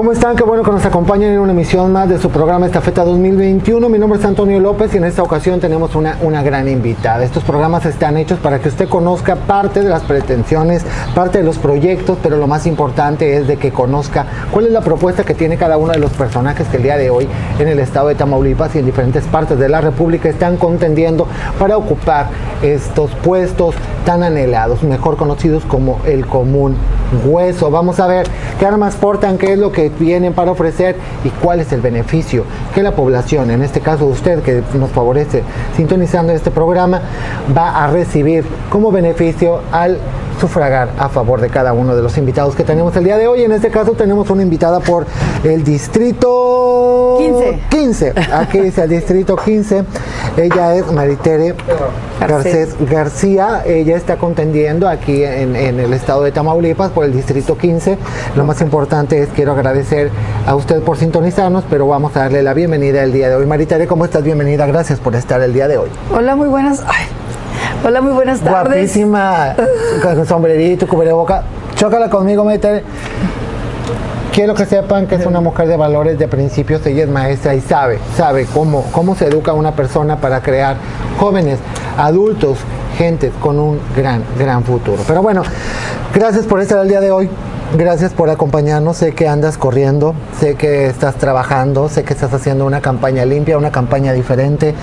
¿Cómo están? Qué bueno que nos acompañan en una emisión más de su programa Estafeta 2021. Mi nombre es Antonio López y en esta ocasión tenemos una, una gran invitada. Estos programas están hechos para que usted conozca parte de las pretensiones, parte de los proyectos, pero lo más importante es de que conozca cuál es la propuesta que tiene cada uno de los personajes que el día de hoy en el estado de Tamaulipas y en diferentes partes de la República están contendiendo para ocupar estos puestos tan anhelados, mejor conocidos como el común hueso. Vamos a ver qué armas portan, qué es lo que vienen para ofrecer y cuál es el beneficio que la población, en este caso usted que nos favorece sintonizando este programa, va a recibir como beneficio al sufragar a favor de cada uno de los invitados que tenemos el día de hoy. En este caso tenemos una invitada por el distrito 15. 15. Aquí dice el distrito 15. Ella es Maritere Garcés García. Ella está contendiendo aquí en, en el estado de Tamaulipas por el distrito 15. Lo más importante es quiero agradecer a usted por sintonizarnos, pero vamos a darle la bienvenida el día de hoy. Maritere, ¿cómo estás? Bienvenida. Gracias por estar el día de hoy. Hola, muy buenas. ay, hola, muy buenas tardes. Guapísima, con sombrerito, cubreboca. Chócala conmigo, Maritere. Quiero que sepan que es una mujer de valores, de principios, ella es maestra y sabe, sabe cómo, cómo se educa una persona para crear jóvenes, adultos, gente con un gran, gran futuro. Pero bueno, gracias por estar el día de hoy. Gracias por acompañarnos. Sé que andas corriendo, sé que estás trabajando, sé que estás haciendo una campaña limpia, una campaña diferente.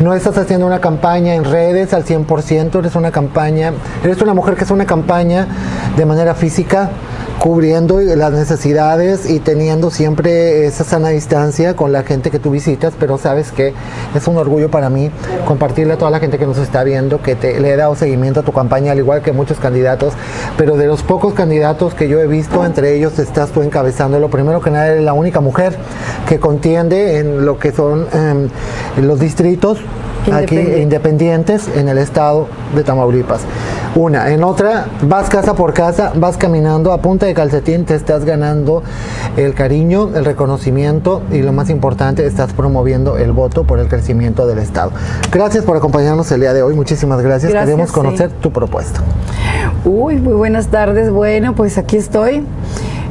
No estás haciendo una campaña en redes al 100%, eres una campaña, eres una mujer que es una campaña de manera física, cubriendo las necesidades y teniendo siempre esa sana distancia con la gente que tú visitas, pero sabes que es un orgullo para mí compartirle a toda la gente que nos está viendo que te, le he dado seguimiento a tu campaña, al igual que muchos candidatos, pero de los pocos candidatos que yo he visto, entre ellos estás tú encabezándolo. Primero que nada, eres la única mujer que contiende en lo que son em, los distritos aquí Independiente. independientes en el estado de Tamaulipas. Una, en otra, vas casa por casa, vas caminando a punta de calcetín, te estás ganando el cariño, el reconocimiento y lo más importante, estás promoviendo el voto por el crecimiento del estado. Gracias por acompañarnos el día de hoy, muchísimas gracias. Gracias, Queremos conocer sí. tu propuesta. Uy, muy buenas tardes. Bueno, pues aquí estoy.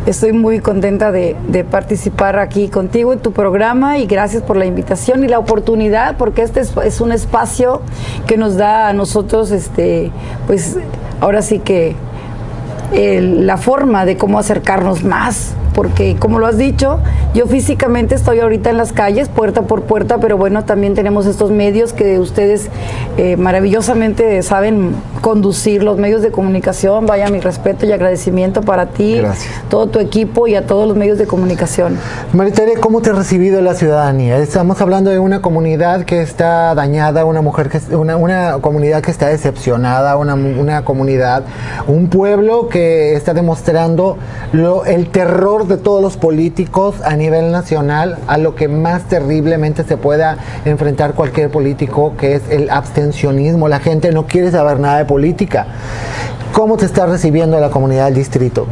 Estoy muy contenta de, participar aquí contigo en tu programa y gracias por la invitación y la oportunidad, porque este es, un espacio que nos da a nosotros, este, pues ahora sí que la forma de cómo acercarnos más, porque como lo has dicho, yo físicamente estoy ahorita en las calles, puerta por puerta, pero bueno, también tenemos estos medios que ustedes eh, maravillosamente saben conducir, los medios de comunicación, vaya mi respeto y agradecimiento para ti, Gracias. todo tu equipo y a todos los medios de comunicación. Maritere, ¿cómo te ha recibido la ciudadanía? Estamos hablando de una comunidad que está dañada, una mujer que una, una comunidad que está decepcionada, una, una comunidad, un pueblo que está demostrando lo, el terror de todos los políticos a nivel nacional, a lo que más terriblemente se pueda enfrentar cualquier político, que es el abstencionismo. La gente no quiere saber nada de política. ¿Cómo te está recibiendo la comunidad del distrito?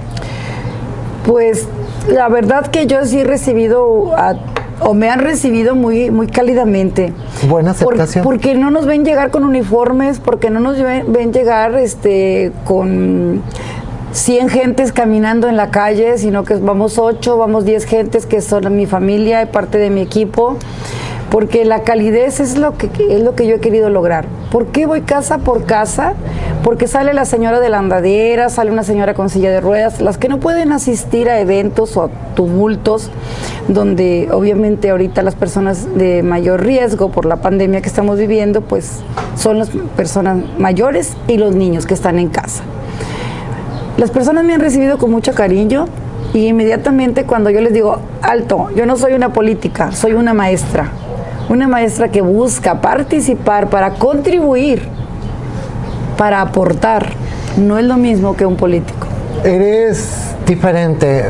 Pues la verdad que yo sí he recibido a- o me han recibido muy muy cálidamente. Buena Por- aceptación. porque no nos ven llegar con uniformes, porque no nos ven, ven llegar este con 100 gentes caminando en la calle, sino que vamos 8, vamos 10 gentes que son mi familia y parte de mi equipo. Porque la calidez es lo que es lo que yo he querido lograr. ¿Por qué voy casa por casa? Porque sale la señora de la andadera, sale una señora con silla de ruedas, las que no pueden asistir a eventos o a tumultos, donde obviamente ahorita las personas de mayor riesgo por la pandemia que estamos viviendo, pues son las personas mayores y los niños que están en casa. Las personas me han recibido con mucho cariño y inmediatamente cuando yo les digo, alto, yo no soy una política, soy una maestra. Una maestra que busca participar para contribuir, para aportar. No es lo mismo que un político. Eres diferente.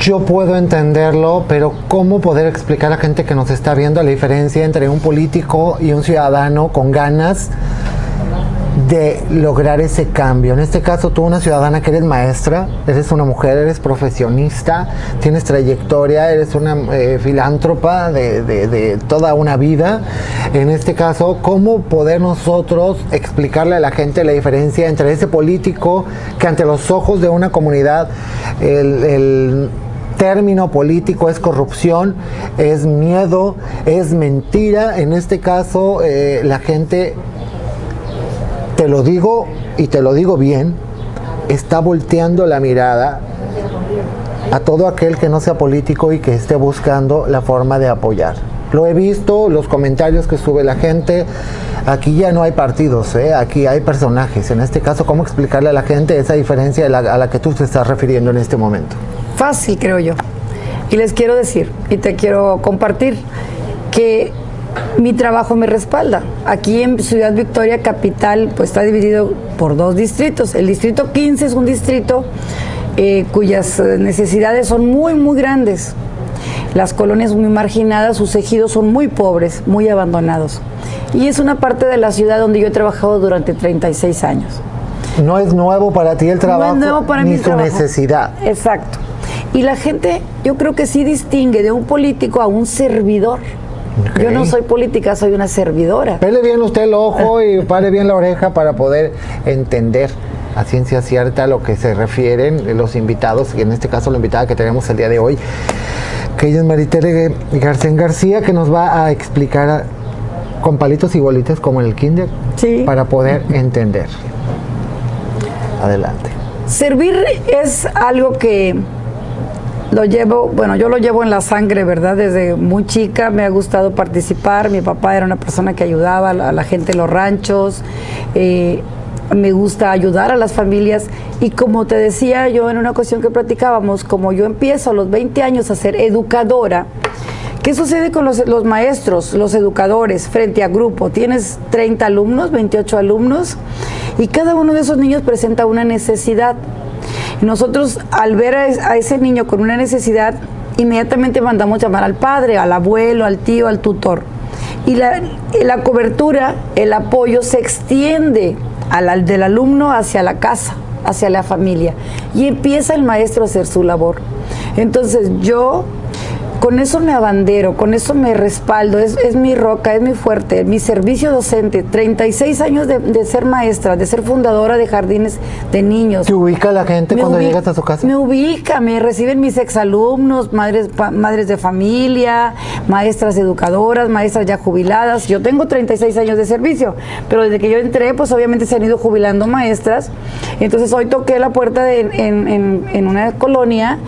Yo puedo entenderlo, pero ¿cómo poder explicar a la gente que nos está viendo la diferencia entre un político y un ciudadano con ganas de lograr ese cambio? En este caso, tú, una ciudadana que eres maestra, eres una mujer, eres profesionista, tienes trayectoria, eres una eh, filántropa de, de- toda una vida. En este caso, ¿cómo poder nosotros explicarle a la gente la diferencia entre ese político que ante los ojos de una comunidad, el, el- término político es corrupción, es miedo, es mentira. En este caso, eh, la gente, te lo digo y te lo digo bien, está volteando la mirada a todo aquel que no sea político y que esté buscando la forma de apoyar. Lo he visto, los comentarios que sube la gente. Aquí ya no hay partidos, ¿eh? aquí hay personajes. En este caso, ¿cómo explicarle a la gente esa diferencia a la que tú te estás refiriendo en este momento? Fácil, creo yo. Y les quiero decir, y te quiero compartir, que mi trabajo me respalda. Aquí en Ciudad Victoria Capital, pues está dividido por dos distritos. El distrito 15 es un distrito eh, cuyas necesidades son muy, muy grandes. Las colonias muy marginadas, sus ejidos son muy pobres, muy abandonados. Y es una parte de la ciudad donde yo he trabajado durante 36 años. No es nuevo para ti el trabajo, no es nuevo para ni su necesidad. Exacto. Y la gente, yo creo que sí distingue de un político a un servidor. Yo no soy política, soy una servidora. Pele bien usted el ojo y pare bien la oreja para poder entender a ciencia cierta lo que se refieren los invitados, y en este caso la invitada que tenemos el día de hoy, que ella es Maritere García García, que nos va a explicar con palitos y bolitas como en el kinder, para poder entender. Adelante. Servir es algo que lo llevo, bueno, yo lo llevo en la sangre, ¿verdad? Desde muy chica me ha gustado participar. Mi papá era una persona que ayudaba a la gente en los ranchos. Eh, me gusta ayudar a las familias y como te decía yo en una ocasión que platicábamos, como yo empiezo a los 20 años a ser educadora, ¿qué sucede con los, los maestros, los educadores frente a grupo? Tienes 30 alumnos, 28 alumnos y cada uno de esos niños presenta una necesidad. Nosotros al ver a ese niño con una necesidad, inmediatamente mandamos llamar al padre, al abuelo, al tío, al tutor. Y la, cobertura, el apoyo se extiende al, del alumno hacia la casa, hacia la familia. Y empieza el maestro a hacer su labor. Entonces yo con eso me abandero, con eso me respaldo, es, mi roca, es mi fuerte, mi servicio docente, 36 años de, ser maestra, de ser fundadora de jardines de niños. ¿Te ubica la gente cuando llegas a su casa? Me ubica, me reciben mis exalumnos, madres, madres de familia, maestras educadoras, maestras ya jubiladas. Yo tengo 36 años de servicio, pero desde que yo entré, pues obviamente se han ido jubilando maestras. Entonces hoy toqué la puerta en, una colonia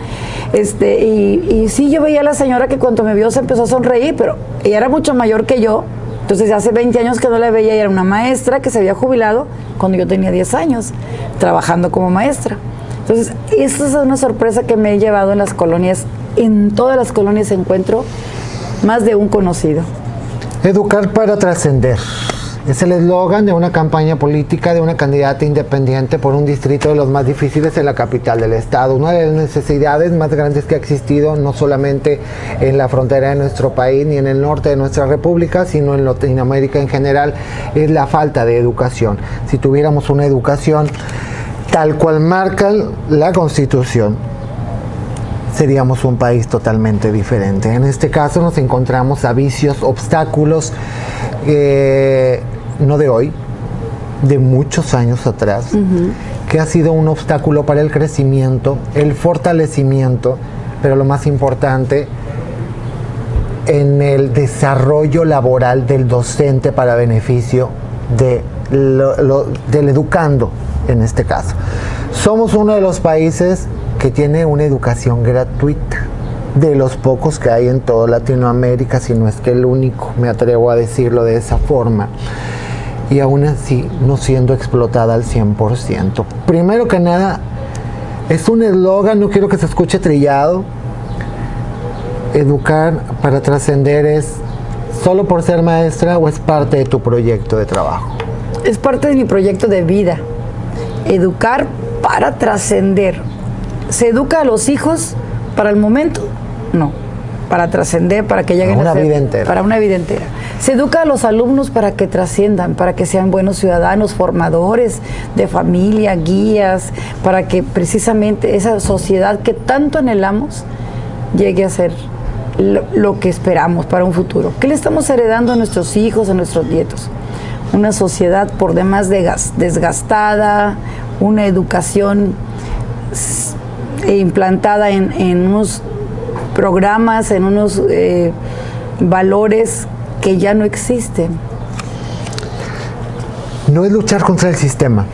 este, y, sí, yo veía a las señora que cuando me vio se empezó a sonreír, pero ella era mucho mayor que yo. Entonces hace 20 años que no la veía y era una maestra que se había jubilado cuando yo tenía 10 años, trabajando como maestra. Entonces, esa es una sorpresa que me he llevado en las colonias. En todas las colonias encuentro más de un conocido. Educar para trascender. Es el eslogan de una campaña política de una candidata independiente por un distrito de los más difíciles en la capital del estado. Una de las necesidades más grandes que ha existido no solamente en la frontera de nuestro país ni en el norte de nuestra república, sino en Latinoamérica en general, es la falta de educación. Si tuviéramos una educación tal cual marca la constitución, seríamos un país totalmente diferente. En este caso nos encontramos a vicios, obstáculos, eh, no de hoy, de muchos años atrás, que ha sido un obstáculo para el crecimiento, el fortalecimiento, pero lo más importante, en el desarrollo laboral del docente para beneficio de del educando en este caso. Somos uno de los países que tiene una educación gratuita de los pocos que hay en toda Latinoamérica, si no es que el único, me atrevo a decirlo de esa forma, y aún así no siendo explotada al 100%. Primero que nada, es un eslogan, no quiero que se escuche trillado, educar para trascender es solo por ser maestra o es parte de tu proyecto de trabajo? Es parte de mi proyecto de vida. Educar para trascender. Se educa a los hijos para el momento no, para trascender, para que lleguen a una vida entera. Para una vida entera. Se educa a los alumnos para que trasciendan, para que sean buenos ciudadanos, formadores de familia, guías, para que precisamente esa sociedad que tanto anhelamos llegue a ser lo, que esperamos para un futuro. ¿Qué le estamos heredando a nuestros hijos, a nuestros nietos? Una sociedad por demás desgastada, una educación implantada en, en unos programas, en unos eh, valores que ya no existen. No es luchar contra el sistema.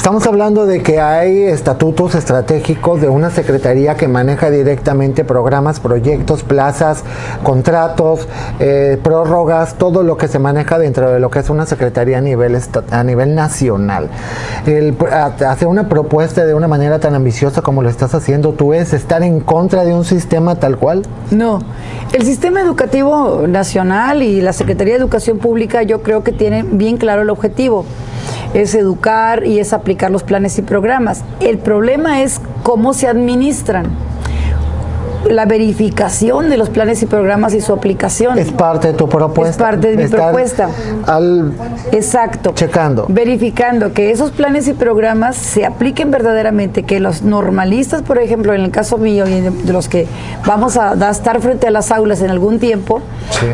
Estamos hablando de que hay estatutos estratégicos de una secretaría que maneja directamente programas, proyectos, plazas, contratos, eh, prórrogas, todo lo que se maneja dentro de lo que es una secretaría a nivel, a nivel nacional. El, hacer una propuesta de una manera tan ambiciosa como lo estás haciendo tú es estar en contra de un sistema tal cual. No, el sistema educativo nacional y la Secretaría de Educación Pública yo creo que tienen bien claro el objetivo es educar y es aplicar los planes y programas. El problema es cómo se administran la verificación de los planes y programas y su aplicación. Es parte de tu propuesta. Es parte de mi propuesta. Al Exacto. Checando. Verificando que esos planes y programas se apliquen verdaderamente, que los normalistas, por ejemplo, en el caso mío y de los que vamos a, a estar frente a las aulas en algún tiempo, sí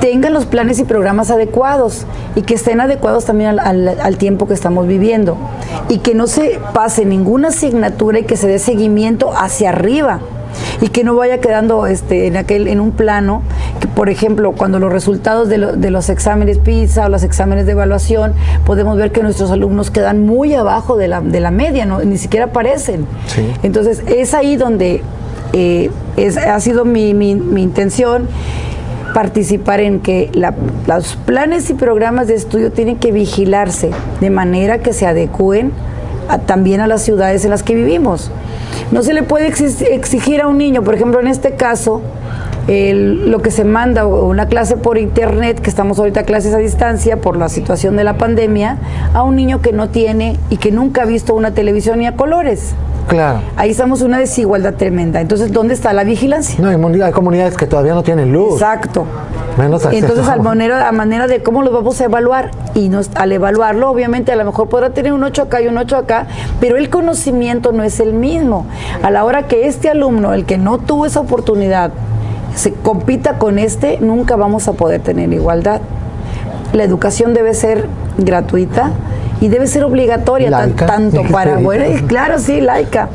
tengan los planes y programas adecuados y que estén adecuados también al, tiempo que estamos viviendo. Y que no se pase ninguna asignatura y que se dé seguimiento hacia arriba. Y que no vaya quedando este, en aquel en un plano que por ejemplo cuando los resultados de, los exámenes PISA o los exámenes de evaluación podemos ver que nuestros alumnos quedan muy abajo de la, de la media no ni siquiera aparecen. Entonces es ahí donde eh, es, ha sido mi, mi, mi intención participar en que los planes y programas de estudio tienen que vigilarse de manera que se adecúen también a las ciudades en las que vivimos. No se le puede exigir a un niño, por ejemplo, en este caso, lo que se manda, una clase por internet, que estamos ahorita clases a distancia por la situación de la pandemia, a un niño que no tiene y que nunca ha visto una televisión ni a colores. Claro. Ahí estamos una desigualdad tremenda. Entonces, ¿dónde está la vigilancia? No, hay, comunidades que todavía no tienen luz. Exacto. Menos Entonces, a manera, a manera de cómo lo vamos a evaluar, y nos, al evaluarlo, obviamente, a lo mejor podrá tener un 8 acá y un 8 acá, pero el conocimiento no es el mismo. A la hora que este alumno, el que no tuvo esa oportunidad, se compita con este, nunca vamos a poder tener igualdad. La educación debe ser gratuita, y debe ser obligatoria tanto para bueno claro sí laica.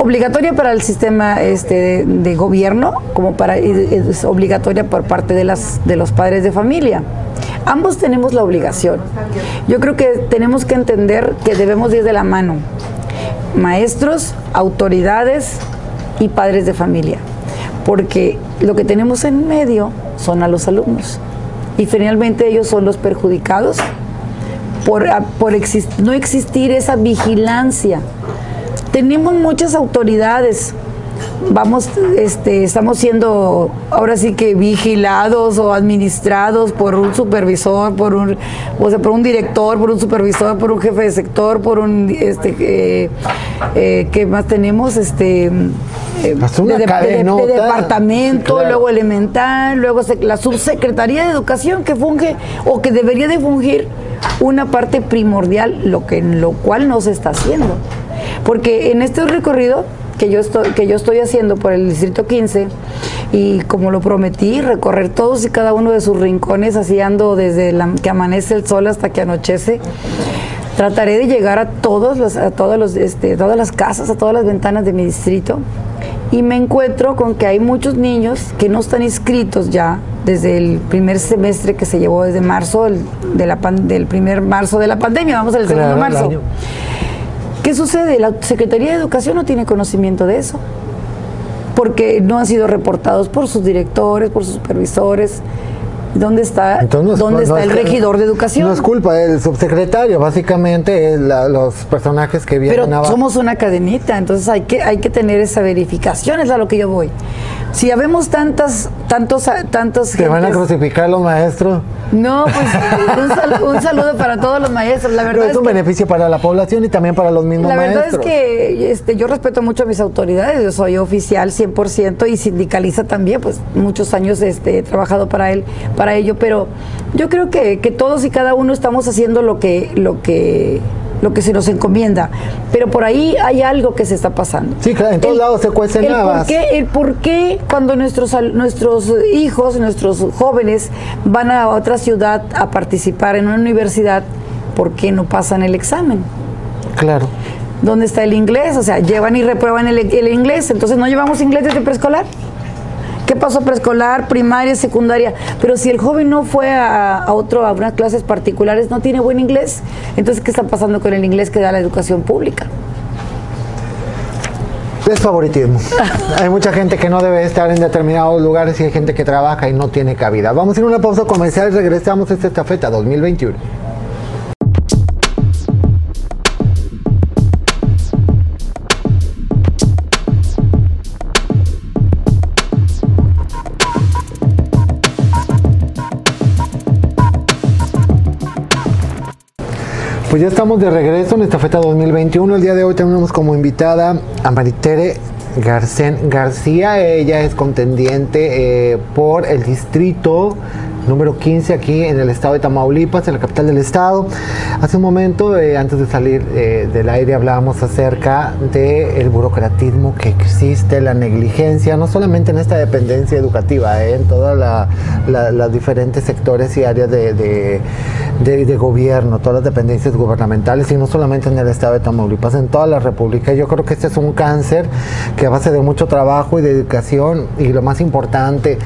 Obligatoria para el sistema este de, gobierno como para es obligatoria por parte de las de los padres de familia. Ambos tenemos la obligación. Yo creo que tenemos que entender que debemos ir de la mano. Maestros autoridades y padres de familia. Porque lo que tenemos en medio son a los alumnos. Y finalmente ellos son los perjudicados por, por no existir esa vigilancia. Tenemos muchas autoridades, vamos, este, estamos siendo ahora sí que vigilados o administrados por un supervisor, por un, o sea, por un director, por un supervisor, por un jefe de sector, por un, este, eh, eh, ¿qué más tenemos? Este, eh, de, departamento, luego elemental, luego la subsecretaría de educación que funge o que debería de fungir una parte primordial, lo que lo cual no se está haciendo. Porque en este recorrido que yo estoy, que yo estoy haciendo por el Distrito 15, y como lo prometí, recorrer todos y cada uno de sus rincones, así ando desde que amanece el sol hasta que anochece. Trataré de llegar a todos los, a todos los, este, todas las casas, a todas las ventanas de mi distrito, y me encuentro con que hay muchos niños que no están inscritos ya desde el primer semestre que se llevó desde marzo de la del primer marzo de la pandemia, vamos al segundo marzo. ¿Qué sucede? La Secretaría de Educación no tiene conocimiento de eso, porque no han sido reportados por sus directores, por sus supervisores. ¿Dónde está, ¿dónde está el regidor de educación? No es culpa del subsecretario, básicamente es los personajes que vienen Pero somos una cadenita, entonces hay que, hay que tener esa verificación, es a lo que yo voy. Si habemos tantas, tantos, tantos... ¿Te van a crucificar los maestros? No, pues un, saludo para todos los maestros. La verdad es, un beneficio para la población y también para los mismos maestros. La verdad es que este, yo respeto mucho a mis autoridades, yo soy oficial 100% y sindicaliza también, pues muchos años este, he trabajado para él, para ello, pero yo creo que, que todos y cada uno estamos haciendo lo que, lo que lo que se nos encomienda. Pero por ahí hay algo que se está pasando. Sí, claro, en todos lados se cuecen el por, qué, el por qué cuando nuestros, nuestros hijos, nuestros jóvenes van a otra ciudad a participar en una universidad, ¿por qué no pasan el examen? Claro. ¿Dónde está el inglés? O sea, llevan y reprueban el, el inglés, entonces no llevamos inglés desde preescolar. ¿Qué pasó preescolar, primaria, secundaria? Pero si el joven no fue a, a otro, a unas clases particulares, no tiene buen inglés. Entonces, ¿qué está pasando con el inglés que da la educación pública? Es favoritismo. hay mucha gente que no debe estar en determinados lugares y hay gente que trabaja y no tiene cabida. Vamos a ir a una pausa comercial y regresamos a esta estafeta 2021. Pues ya estamos de regreso en esta feta 2021. El día de hoy tenemos como invitada a Maritere Garcén García. Ella es contendiente eh, por el distrito número 15 aquí en el estado de Tamaulipas, en la capital del estado. Hace un momento, eh, antes de salir eh, del aire, hablábamos acerca del burocratismo que existe, la negligencia, no solamente en esta dependencia educativa, eh, en todos los diferentes sectores y áreas de, de, de, gobierno, todas las dependencias gubernamentales, y no solamente en el estado de Tamaulipas, en toda la República. Yo creo que este es un cáncer que a base de mucho trabajo y dedicación, y lo más importante,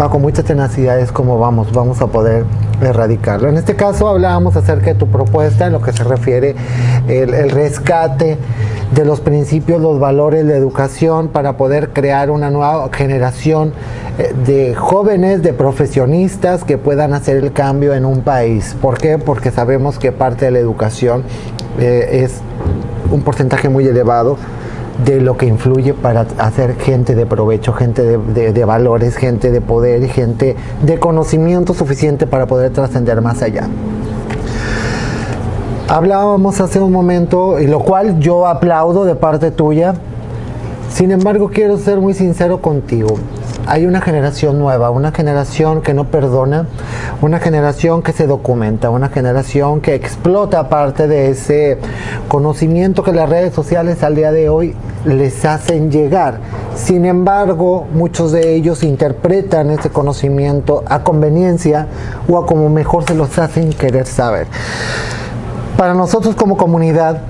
va con muchas tenacidades como vamos, vamos a poder erradicarlo. En este caso hablábamos acerca de tu propuesta en lo que se refiere el, el rescate de los principios, los valores, la educación para poder crear una nueva generación eh, de jóvenes, de profesionistas que puedan hacer el cambio en un país. ¿Por qué? Porque sabemos que parte de la educación eh, es un porcentaje muy elevado de lo que influye para hacer gente de provecho, gente de, de, valores, gente de poder gente de conocimiento suficiente para poder trascender más allá. Hablábamos hace un momento, y lo cual yo aplaudo de parte tuya, sin embargo quiero ser muy sincero contigo. Hay una generación nueva, una generación que no perdona, una generación que se documenta, una generación que explota parte de ese conocimiento que las redes sociales al día de hoy les hacen llegar. Sin embargo, muchos de ellos interpretan ese conocimiento a conveniencia o a como mejor se los hacen querer saber. Para nosotros como comunidad,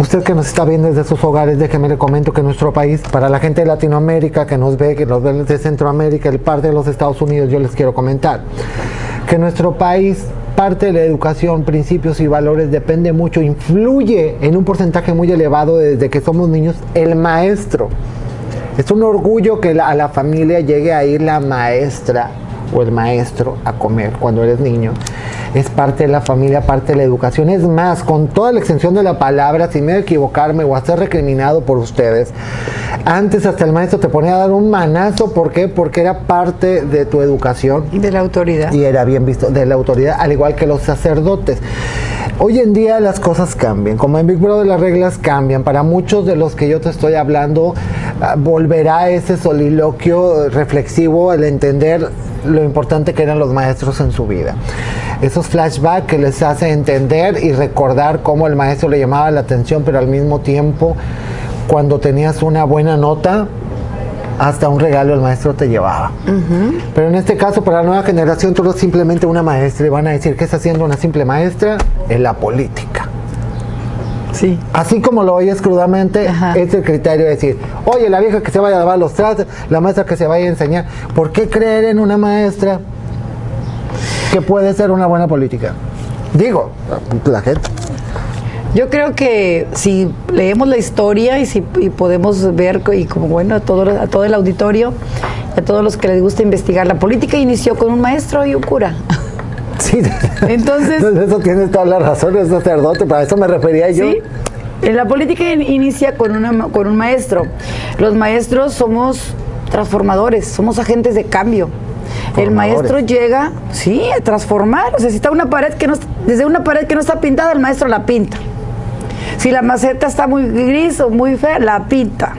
Usted que nos está viendo desde sus hogares, déjeme le comento que nuestro país, para la gente de Latinoamérica que nos ve, que nos ve de Centroamérica, el parte de los Estados Unidos, yo les quiero comentar que nuestro país parte de la educación, principios y valores depende mucho, influye en un porcentaje muy elevado desde que somos niños el maestro. Es un orgullo que a la familia llegue a ir la maestra o el maestro a comer cuando eres niño. Es parte de la familia, parte de la educación. Es más, con toda la extensión de la palabra, sin miedo a equivocarme o a ser recriminado por ustedes, antes hasta el maestro te ponía a dar un manazo. ¿Por qué? Porque era parte de tu educación. Y de la autoridad. Y era bien visto de la autoridad, al igual que los sacerdotes. Hoy en día las cosas cambian, como en Big Brother las reglas cambian. Para muchos de los que yo te estoy hablando, uh, volverá ese soliloquio reflexivo, el entender lo importante que eran los maestros en su vida. Esos flashbacks que les hace entender y recordar cómo el maestro le llamaba la atención, pero al mismo tiempo, cuando tenías una buena nota, hasta un regalo el maestro te llevaba. Uh -huh. Pero en este caso, para la nueva generación, tú eres simplemente una maestra y van a decir, ¿qué está haciendo una simple maestra? En la política. Sí. Así como lo oyes crudamente, Ajá. es el criterio de decir, oye, la vieja que se vaya a lavar los trastes, la maestra que se vaya a enseñar. ¿Por qué creer en una maestra que puede ser una buena política? Digo, la gente. Yo creo que si leemos la historia y si y podemos ver, y como bueno, a todo, a todo el auditorio, a todos los que les gusta investigar, la política inició con un maestro y un cura. Sí, entonces. Eso tienes toda la razón, es sacerdote, para eso me refería yo. Sí. La política inicia con, una, con un maestro. Los maestros somos transformadores, somos agentes de cambio. El maestro llega, sí, a transformar. O sea, si está una pared que no, desde una pared que no está pintada, el maestro la pinta. Si la maceta está muy gris o muy fea, la pinta.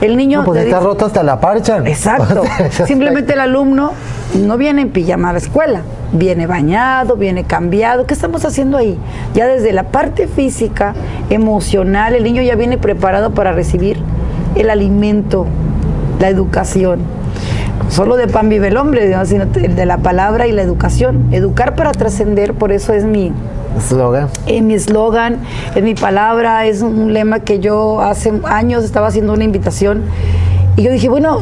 El niño. No, pues está dice, rota hasta la parcha. Exacto. Simplemente el alumno no viene en pijama a la escuela, viene bañado, viene cambiado. ¿Qué estamos haciendo ahí? Ya desde la parte física, emocional, el niño ya viene preparado para recibir el alimento, la educación. Solo de pan vive el hombre, sino de la palabra y la educación. Educar para trascender, por eso es mi, Eslogan. Es mi eslogan, es mi palabra, es un lema que yo hace años estaba haciendo una invitación y yo dije, bueno,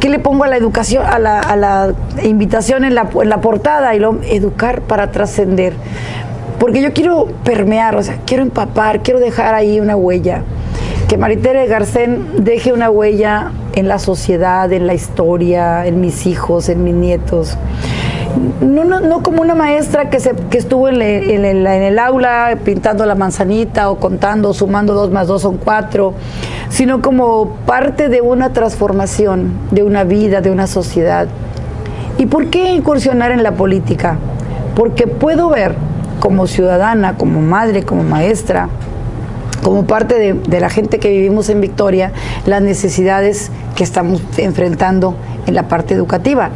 ¿qué le pongo a la educación, a la, a la invitación en la, en la portada? Y lo educar para trascender. Porque yo quiero permear, o sea, quiero empapar, quiero dejar ahí una huella. Que Maritere Garcén deje una huella en la sociedad, en la historia, en mis hijos, en mis nietos. No, no, no como una maestra que, se, que estuvo en, el, en el aula pintando la manzanita o contando, sumando dos más dos son cuatro, sino como parte de una transformación, de una vida, de una sociedad. ¿Y por qué incursionar en la política? Porque puedo ver como ciudadana, como madre, como maestra, como parte de, de la gente que vivimos en Victoria, las necesidades que estamos enfrentando en la parte educativa.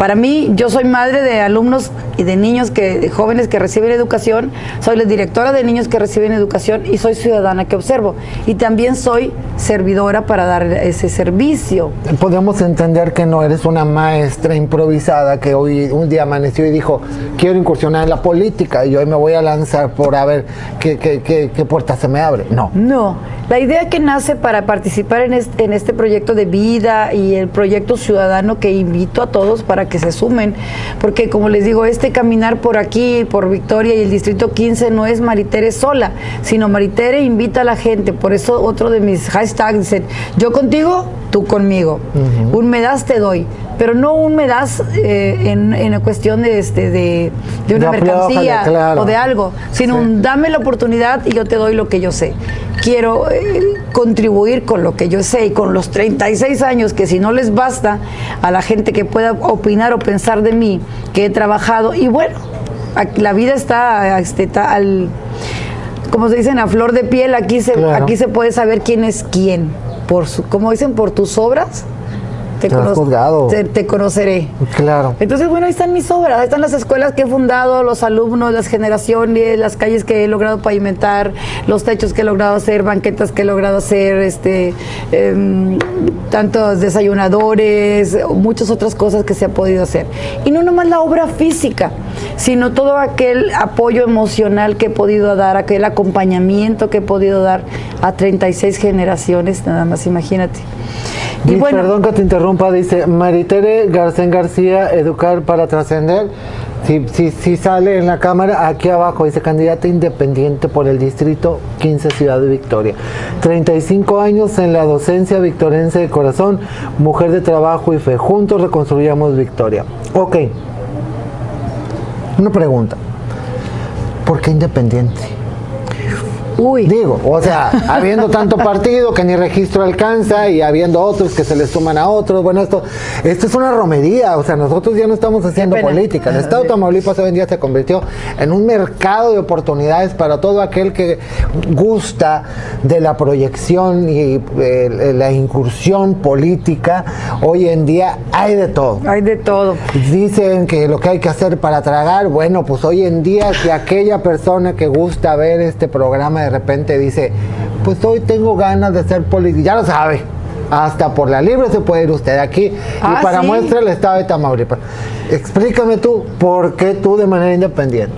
Para mí, yo soy madre de alumnos y de niños que, de jóvenes que reciben educación, soy la directora de niños que reciben educación y soy ciudadana que observo. Y también soy servidora para dar ese servicio. Podemos entender que no eres una maestra improvisada que hoy un día amaneció y dijo, quiero incursionar en la política y hoy me voy a lanzar por a ver qué, qué, qué, qué puerta se me abre. No. No, la idea que nace para participar en este, en este proyecto de vida y el proyecto ciudadano que invito a todos para que se sumen, porque como les digo, este caminar por aquí, por Victoria y el Distrito 15 no es Maritere sola, sino Maritere invita a la gente, por eso otro de mis hashtags dicen, yo contigo, tú conmigo, un me das te doy, pero no un me das eh, en, en cuestión de, este, de, de una mercancía claro. o de algo, sino Sí. un dame la oportunidad y yo te doy lo que yo sé. Quiero eh, contribuir con lo que yo sé y con los 36 años que si no les basta a la gente que pueda opinar o pensar de mí, que he trabajado y bueno, la vida está, este, está al como se dicen a flor de piel, aquí se Claro. aquí se puede saber quién es quién. Por su, como dicen por tus obras te, Te has cono- juzgado. te- te conoceré. Claro. Entonces, bueno, ahí están mis obras, ahí están las escuelas que he fundado, los alumnos, las generaciones, las calles que he logrado pavimentar, los techos que he logrado hacer, banquetas que he logrado hacer, este, em, tantos desayunadores, muchas otras cosas que se ha podido hacer. Y no nomás la obra física, sino todo aquel apoyo emocional que he podido dar, aquel acompañamiento que he podido dar a 36 generaciones, nada más imagínate. Y perdón que te interrumpa, dice Maritere Garcén García, Educar para Trascender. Si, si, si sale en la cámara, aquí abajo dice candidata independiente por el distrito 15 Ciudad de Victoria. 35 años en la docencia victorense de corazón, mujer de trabajo y fe. Juntos reconstruyamos Victoria. Ok. Una pregunta. ¿Por qué independiente? Uy. Digo, o sea, habiendo tanto partido que ni registro alcanza y habiendo otros que se le suman a otros, bueno, esto, esto es una romería, o sea, nosotros ya no estamos haciendo política. El Estado de Tamaulipas hoy en día se convirtió en un mercado de oportunidades para todo aquel que gusta de la proyección y eh, la incursión política. Hoy en día hay de todo. Hay de todo. Dicen que lo que hay que hacer para tragar, bueno, pues hoy en día si aquella persona que gusta ver este programa de repente dice, pues hoy tengo ganas de ser político, ya lo sabe. Hasta por la libre se puede ir usted aquí. Ah, y para ¿sí? muestra el estado de Tamaulipas. Explícame tú, ¿por qué tú de manera independiente?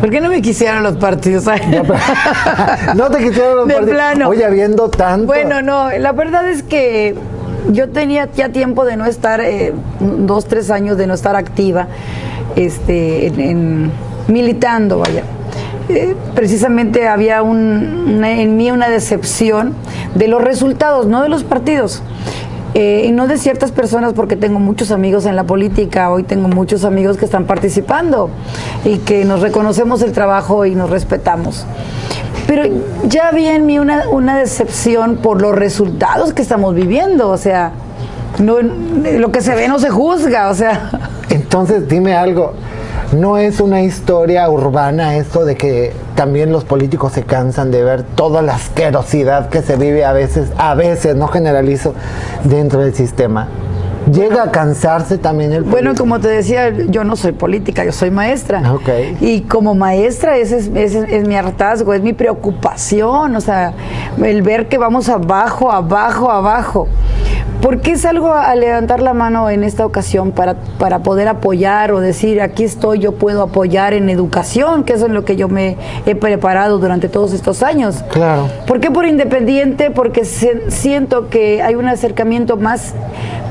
¿Por qué no me quisieron los partidos? no te quisieron los De partidos. plano. Oye, habiendo tanto. Bueno, no, la verdad es que yo tenía ya tiempo de no estar, eh, dos, tres años de no estar activa, este, en, en- militando, vaya. Eh, precisamente había un- en mí una decepción de los resultados, no de los partidos. Eh, y no de ciertas personas, porque tengo muchos amigos en la política, hoy tengo muchos amigos que están participando y que nos reconocemos el trabajo y nos respetamos. Pero ya vi en mí una, una decepción por los resultados que estamos viviendo, o sea, no, lo que se ve no se juzga, o sea, Entonces, dime algo. ¿No es una historia urbana esto de que también los políticos se cansan de ver toda la asquerosidad que se vive a veces, a veces, no generalizo, dentro del sistema? Llega a cansarse también el bueno, político? como te decía, yo no soy política, yo soy maestra. Ok. Y como maestra ese es, ese es mi hartazgo, es mi preocupación, o sea, el ver que vamos abajo, abajo, abajo. ¿Por qué salgo a levantar la mano en esta ocasión para, para poder apoyar o decir, aquí estoy, yo puedo apoyar en educación, que es en lo que yo me he preparado durante todos estos años? Claro. ¿Por qué por independiente? Porque siento que hay un acercamiento más,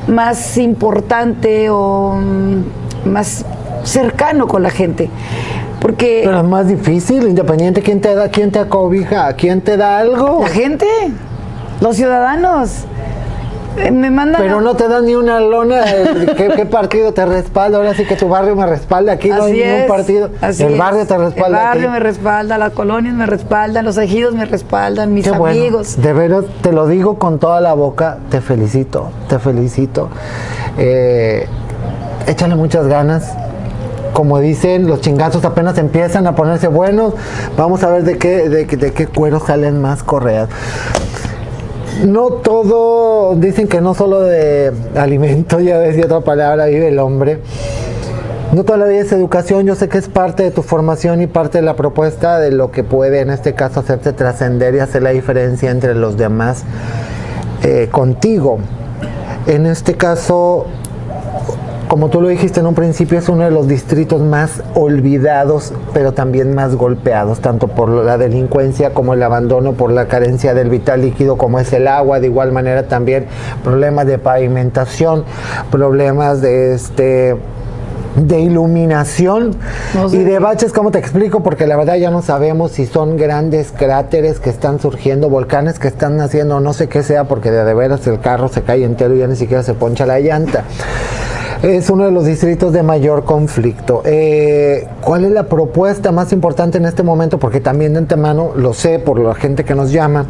más importante o mm, más cercano con la gente. Porque Pero es más difícil, independiente, ¿quién te da, quién te acobija? ¿Quién te da algo? La gente, los ciudadanos. Eh, me mandan Pero no te dan ni una lona. ¿Qué, partido te respalda? Ahora sí que tu barrio me respalda. Aquí no hay ningún partido. el barrio te respalda. El barrio me respalda, las colonias me respaldan, los ejidos me respaldan, mis amigos. De veras, te lo digo con toda la boca. Te felicito, te felicito. Eh, échale muchas ganas como dicen, los chingazos apenas empiezan a ponerse buenos. Vamos a ver de qué, de, de qué cuero salen más correas no todo, dicen que no solo de alimento, ya decía otra palabra, vive el hombre. No toda la vida es educación, yo sé que es parte de tu formación y parte de la propuesta de lo que puede en este caso hacerte trascender y hacer la diferencia entre los demás eh, contigo. En este caso, como tú lo dijiste en un principio, es uno de los distritos más olvidados, pero también más golpeados, tanto por la delincuencia como el abandono, por la carencia del vital líquido, como es el agua, de igual manera también problemas de pavimentación, problemas de este de iluminación y de baches, ¿cómo te explico? Porque la verdad ya no sabemos si son grandes cráteres que están surgiendo, volcanes que están naciendo, no sé qué sea, porque de, de veras el carro se cae entero y ya ni siquiera se poncha la llanta es uno de los distritos de mayor conflicto. Eh, ¿Cuál es la propuesta más importante en este momento? Porque también de antemano lo sé por la gente que nos llama.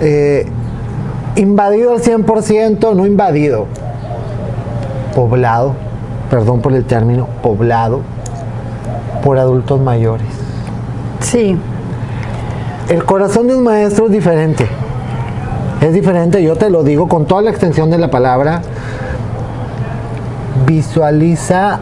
Eh, invadido al 100%, no invadido, poblado, perdón por el término, poblado por adultos mayores. Sí. El corazón de un maestro es diferente. Es diferente, yo te lo digo con toda la extensión de la palabra visualiza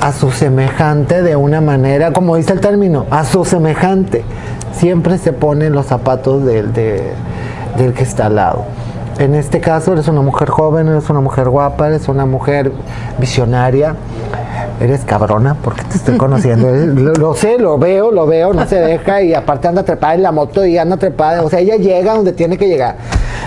a su semejante de una manera, como dice el término, a su semejante. Siempre se pone los zapatos del, del que está al lado. En este caso eres una mujer joven, eres una mujer guapa, eres una mujer visionaria, eres cabrona, porque te estoy conociendo. lo, sé, lo veo, lo veo, no se deja y aparte anda trepada en la moto y anda trepada. O sea, ella llega donde tiene que llegar.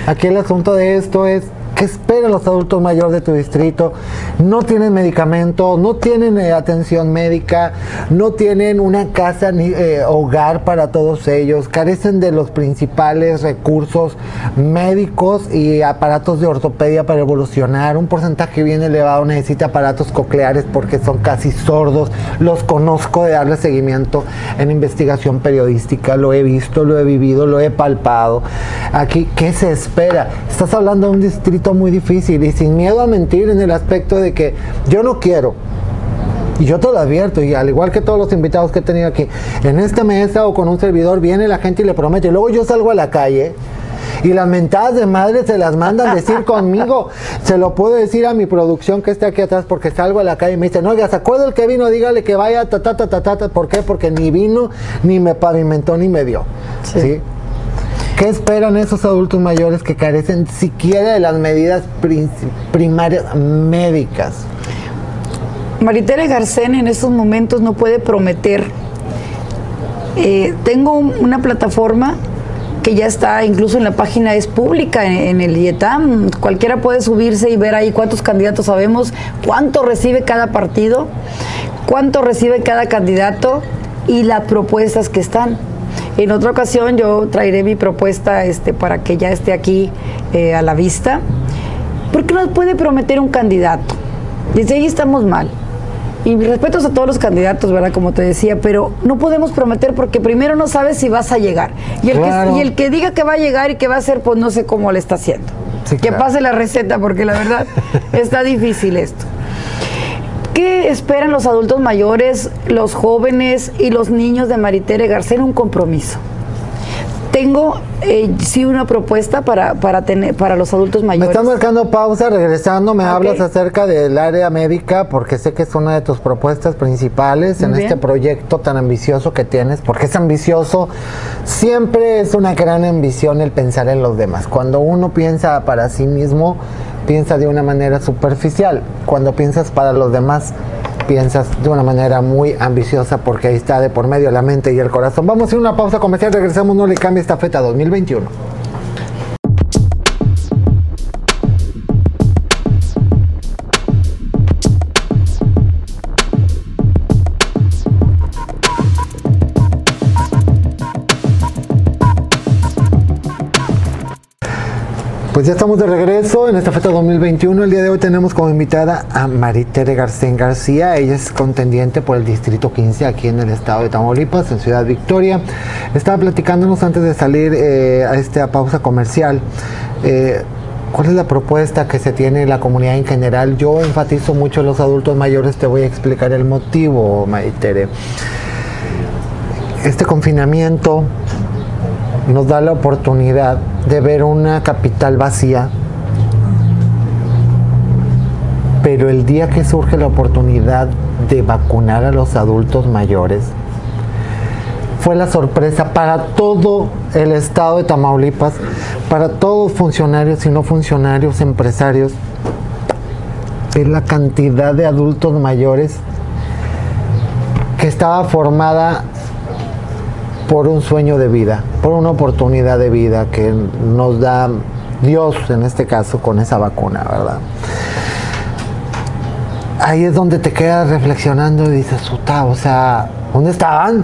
Aquí el asunto de esto es ¿Qué esperan los adultos mayores de tu distrito? No tienen medicamentos, no tienen eh, atención médica, no tienen una casa ni eh, hogar para todos ellos, carecen de los principales recursos médicos y aparatos de ortopedia para evolucionar. Un porcentaje bien elevado necesita aparatos cocleares porque son casi sordos. Los conozco de darle seguimiento en investigación periodística, lo he visto, lo he vivido, lo he palpado. Aquí, ¿qué se espera? Estás hablando de un distrito muy difícil y sin miedo a mentir en el aspecto de que yo no quiero. Y yo te lo advierto, y al igual que todos los invitados que he tenido aquí, en esta mesa o con un servidor viene la gente y le promete, y luego yo salgo a la calle y las mentadas de madre se las mandan decir conmigo. Se lo puedo decir a mi producción que está aquí atrás porque salgo a la calle y me dicen, oiga, ¿se acuerda el que vino? Dígale que vaya, ta, ta, ta, ta, ta, ¿Por qué? Porque ni vino, ni me pavimentó, ni me dio. ¿sí? ¿Qué esperan esos adultos mayores que carecen siquiera de las medidas primarias médicas? Maritere Garcén en estos momentos no puede prometer. Eh, tengo una plataforma que ya está, incluso en la página es pública en, el IETAM. Cualquiera puede subirse y ver ahí cuántos candidatos sabemos, cuánto recibe cada partido, cuánto recibe cada candidato y las propuestas que están. En otra ocasión yo traeré mi propuesta este, para que ya esté aquí eh, a la vista. ¿Por qué nos puede prometer un candidato? Desde ahí estamos mal. Y respetos a todos los candidatos, ¿verdad? Como te decía, pero no podemos prometer porque primero no sabes si vas a llegar. Y el, que, y el que diga que va a llegar y que va a hacer, pues no sé cómo le está haciendo. que pase la receta, porque la verdad está difícil esto. ¿Qué esperan los adultos mayores, los jóvenes y los niños de Maritere García? Un compromiso. tengo eh, sí una propuesta para, para, tener, para los adultos mayores. Me están marcando pausa, regresando, me hablas acerca del área médica, porque sé que es una de tus propuestas principales en este proyecto tan ambicioso que tienes, porque es ambicioso, siempre es una gran ambición el pensar en los demás. Cuando uno piensa para sí mismo, piensa de una manera superficial. Cuando piensas para los demás, piensas de una manera muy ambiciosa porque ahí está de por medio la mente y el corazón. Vamos a hacer una pausa comercial, regresamos, no le cambie esta feta 2021. Pues ya estamos de regreso en esta fecha 2021. El día de hoy tenemos como invitada a Maritere Garcén García. Ella es contendiente por el Distrito 15 aquí en el estado de Tamaulipas, en Ciudad Victoria. Estaba platicándonos antes de salir eh, a esta pausa comercial. Eh, ¿Cuál es la propuesta que se tiene en la comunidad en general? Yo enfatizo mucho los adultos mayores, te voy a explicar el motivo, Maritere. Este confinamiento nos da la oportunidad de ver una capital vacía, pero el día que surge la oportunidad de vacunar a los adultos mayores, fue la sorpresa para todo el estado de Tamaulipas, para todos funcionarios y no funcionarios, empresarios, ver la cantidad de adultos mayores que estaba formada por un sueño de vida, por una oportunidad de vida que nos da Dios en este caso con esa vacuna, ¿verdad? Ahí es donde te quedas reflexionando y dices, o sea, ¿dónde estaban?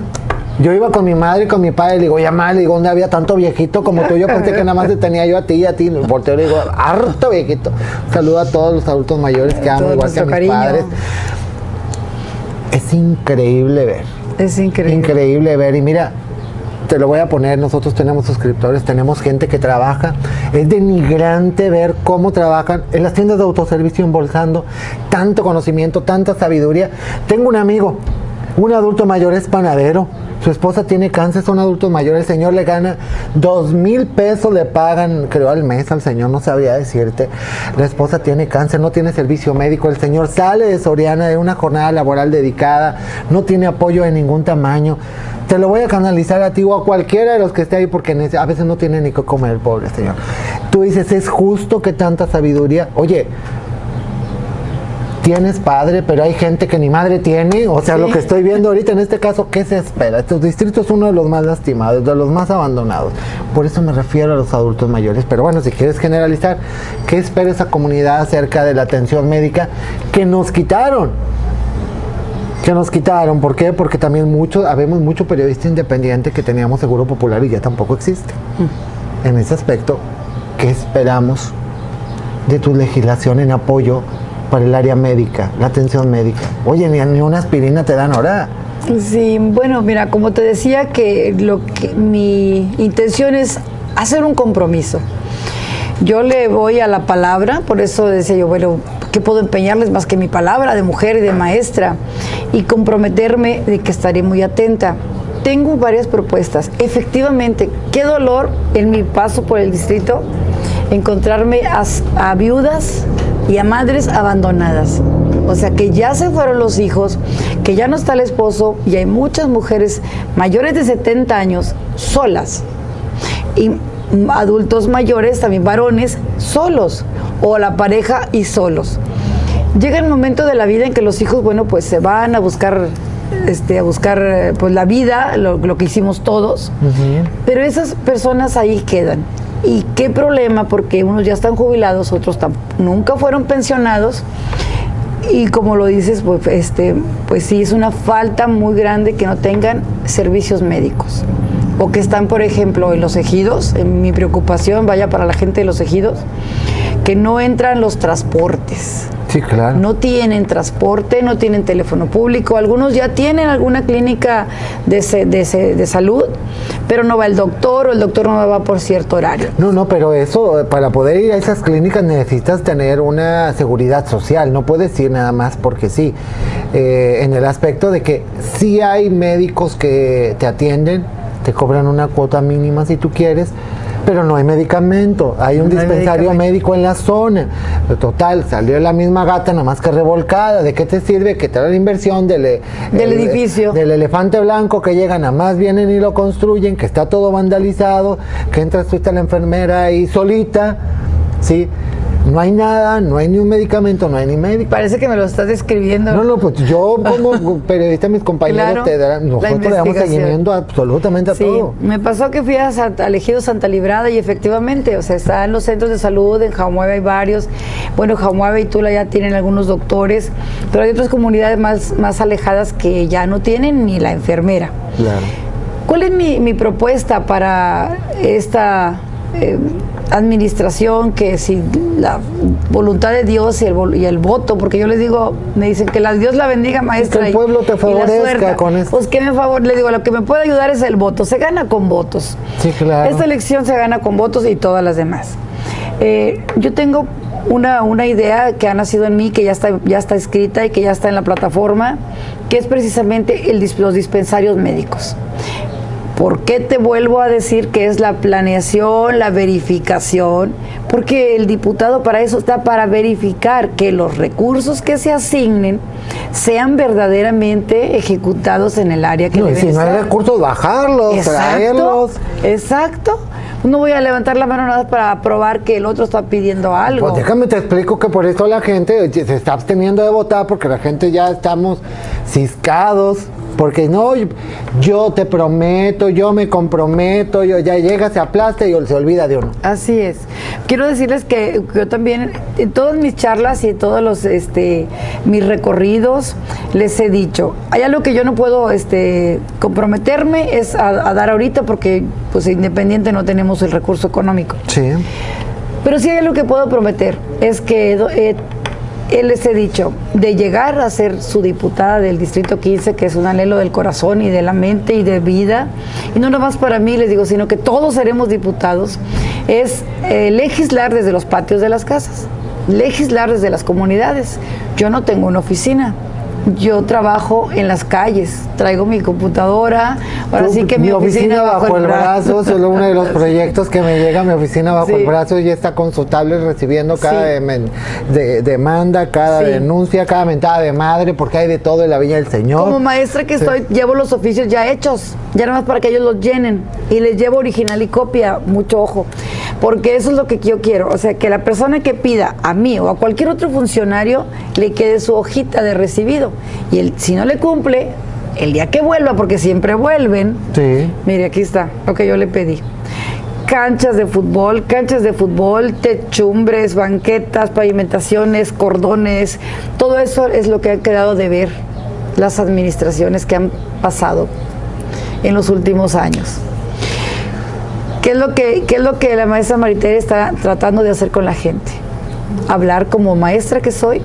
Yo iba con mi madre y con mi padre, le digo, ya mal, le digo, ¿dónde había tanto viejito como tú? Yo pensé que nada más te tenía yo a ti y a ti. Volteo y le digo, harto viejito. saludo a todos los adultos mayores que amo, igual que a mis padres. Es increíble ver. Es increíble. Increíble ver. Y mira, te lo voy a poner, nosotros tenemos suscriptores, tenemos gente que trabaja. Es denigrante ver cómo trabajan en las tiendas de autoservicio embolsando tanto conocimiento, tanta sabiduría. Tengo un amigo, un adulto mayor es panadero. Su esposa tiene cáncer, son adultos mayores. El señor le gana dos mil pesos, le pagan, creo, al mes al señor, no sabría decirte. La esposa tiene cáncer, no tiene servicio médico. El señor sale de Soriana de una jornada laboral dedicada, no tiene apoyo de ningún tamaño te lo voy a canalizar a ti o a cualquiera de los que esté ahí porque a veces no tiene ni que comer pobre señor. Tú dices, es justo que tanta sabiduría. Oye, tienes padre, pero hay gente que ni madre tiene. O sea, lo que estoy viendo ahorita en este caso, ¿qué se espera? Este distrito es uno de los más lastimados, de los más abandonados. Por eso me refiero a los adultos mayores. Pero bueno, si quieres generalizar, ¿qué espera esa comunidad acerca de la atención médica que nos quitaron? que nos quitaron. ¿Por qué? Porque también mucho, habemos mucho periodista independiente que teníamos seguro popular y ya tampoco existe. Mm. En ese aspecto, ¿qué esperamos de tu legislación en apoyo para el área médica, la atención médica? Oye, ni, ni una aspirina te dan ahora. Sí, bueno, mira, como te decía que lo que mi intención es hacer un compromiso. Yo le voy a la palabra, por eso decía yo, bueno, ¿qué puedo empeñarles más que mi palabra de mujer y de maestra? Y comprometerme de que estaré muy atenta. Tengo varias propuestas. Efectivamente, qué dolor en mi paso por el distrito encontrarme a, viudas y a madres abandonadas. O sea, que ya se fueron los hijos, que ya no está el esposo y hay muchas mujeres mayores de 70 años solas. Y adultos mayores, también varones, solos, o la pareja y solos. Llega el momento de la vida en que los hijos, bueno, pues se van a buscar este, a buscar pues la vida, lo, que hicimos todos, pero esas personas ahí quedan. Y qué problema, porque unos ya están jubilados, otros nunca fueron pensionados. Y como lo dices, pues, este, pues sí, es una falta muy grande que no tengan servicios médicos o que están, por ejemplo, en los ejidos, en mi preocupación vaya para la gente de los ejidos, que no entran los transportes. Sí, claro. No tienen transporte, no tienen teléfono público. Algunos ya tienen alguna clínica de, de, de, salud, pero no va el doctor o el doctor no va por cierto horario. No, no, pero eso, para poder ir a esas clínicas necesitas tener una seguridad social. No puedes ir nada más porque sí. Eh, en el aspecto de que sí hay médicos que te atienden, te cobran una cuota mínima si tú quieres, pero no hay medicamento, hay un No dispensario médico en la zona. Pero total, salió la misma gata nada más que revolcada. ¿De qué te sirve que te da la inversión del, eh, Del el- edificio. Del elefante blanco que llega, nada más vienen y lo construyen, que está todo vandalizado, que entras tú está la enfermera ahí solita, ¿sí? No hay nada, no hay ni un medicamento, no hay ni médico. Parece que me lo estás describiendo. No, no, pues yo como periodista, mis compañeros, Claro, te darán, nosotros le damos seguimiento absolutamente a Sí, todo. me pasó que fui a, Santa- a Ejido Santa Librada y efectivamente, o sea, está en los centros de salud, en Jamueve hay varios, bueno, Jamueve y Tula ya tienen algunos doctores, pero hay otras comunidades más, más alejadas que ya no tienen ni la enfermera. Claro. ¿Cuál es mi, mi propuesta para esta eh, administración que si la voluntad de Dios y el, vol- y el voto, porque yo les digo, me dicen que la Dios la bendiga maestra. Que el pueblo te favorezca con esto. Pues que me favor, le digo, lo que me puede ayudar es el voto, se gana con votos. Sí, claro. Esta elección se gana con votos y todas las demás. Eh, yo tengo una, una idea que ha nacido en mí, que ya está, ya está escrita y que ya está en la plataforma, que es precisamente el, los dispensarios médicos. ¿Por qué te vuelvo a decir que es la planeación, la verificación? Porque el diputado para eso está para verificar que los recursos que se asignen sean verdaderamente ejecutados en el área que No, deben si no hay recursos, bajarlos, Exacto, traerlos. exacto. No voy a levantar la mano nada para probar que el otro está pidiendo algo. Pues déjame te explico que por eso la gente se está absteniendo de votar porque la gente ya estamos ciscados. Porque no, yo- te prometo, yo me comprometo, yo ya llega, se aplasta y se olvida de uno. Así es. Quiero decirles que yo también en todas mis charlas y en todos los este mis recorridos les he dicho, hay algo que yo no puedo este comprometerme es a, a dar ahorita porque pues independiente no tenemos el recurso económico. Sí. Pero sí hay algo que puedo prometer, es que eh, les he dicho, de llegar a ser su diputada del Distrito 15, que es un anhelo del corazón y de la mente y de vida, y no nomás para mí, les digo, sino que todos seremos diputados, es eh, legislar desde los patios de las casas, legislar desde las comunidades. Yo no tengo una oficina. Yo trabajo en las calles, traigo mi computadora, ahora sí que mi, oficina, bajo el brazo, solo uno de los proyectos que me llega, mi oficina bajo Sí. el brazo ya está consultable recibiendo cada Sí. demen- de- demanda, cada Sí. denuncia, cada mentada de madre, porque hay de todo en la Viña del Señor. Como maestra que estoy, llevo los oficios ya hechos, ya nada más para que ellos los llenen. Y les llevo original y copia, mucho ojo. Porque eso es lo que yo quiero. O sea, que la persona que pida a mí o a cualquier otro funcionario le quede su hojita de recibido. Y si no le cumple, el día que vuelva, porque siempre vuelven, Sí. Mire, aquí está lo que yo le pedí. Canchas de fútbol, canchas de fútbol, techumbres, banquetas, pavimentaciones, cordones, todo eso es lo que han quedado de ver las administraciones que han pasado en los últimos años. ¿Qué es lo que, qué es lo que la maestra Maritere está tratando de hacer con la gente? Hablar como maestra que soy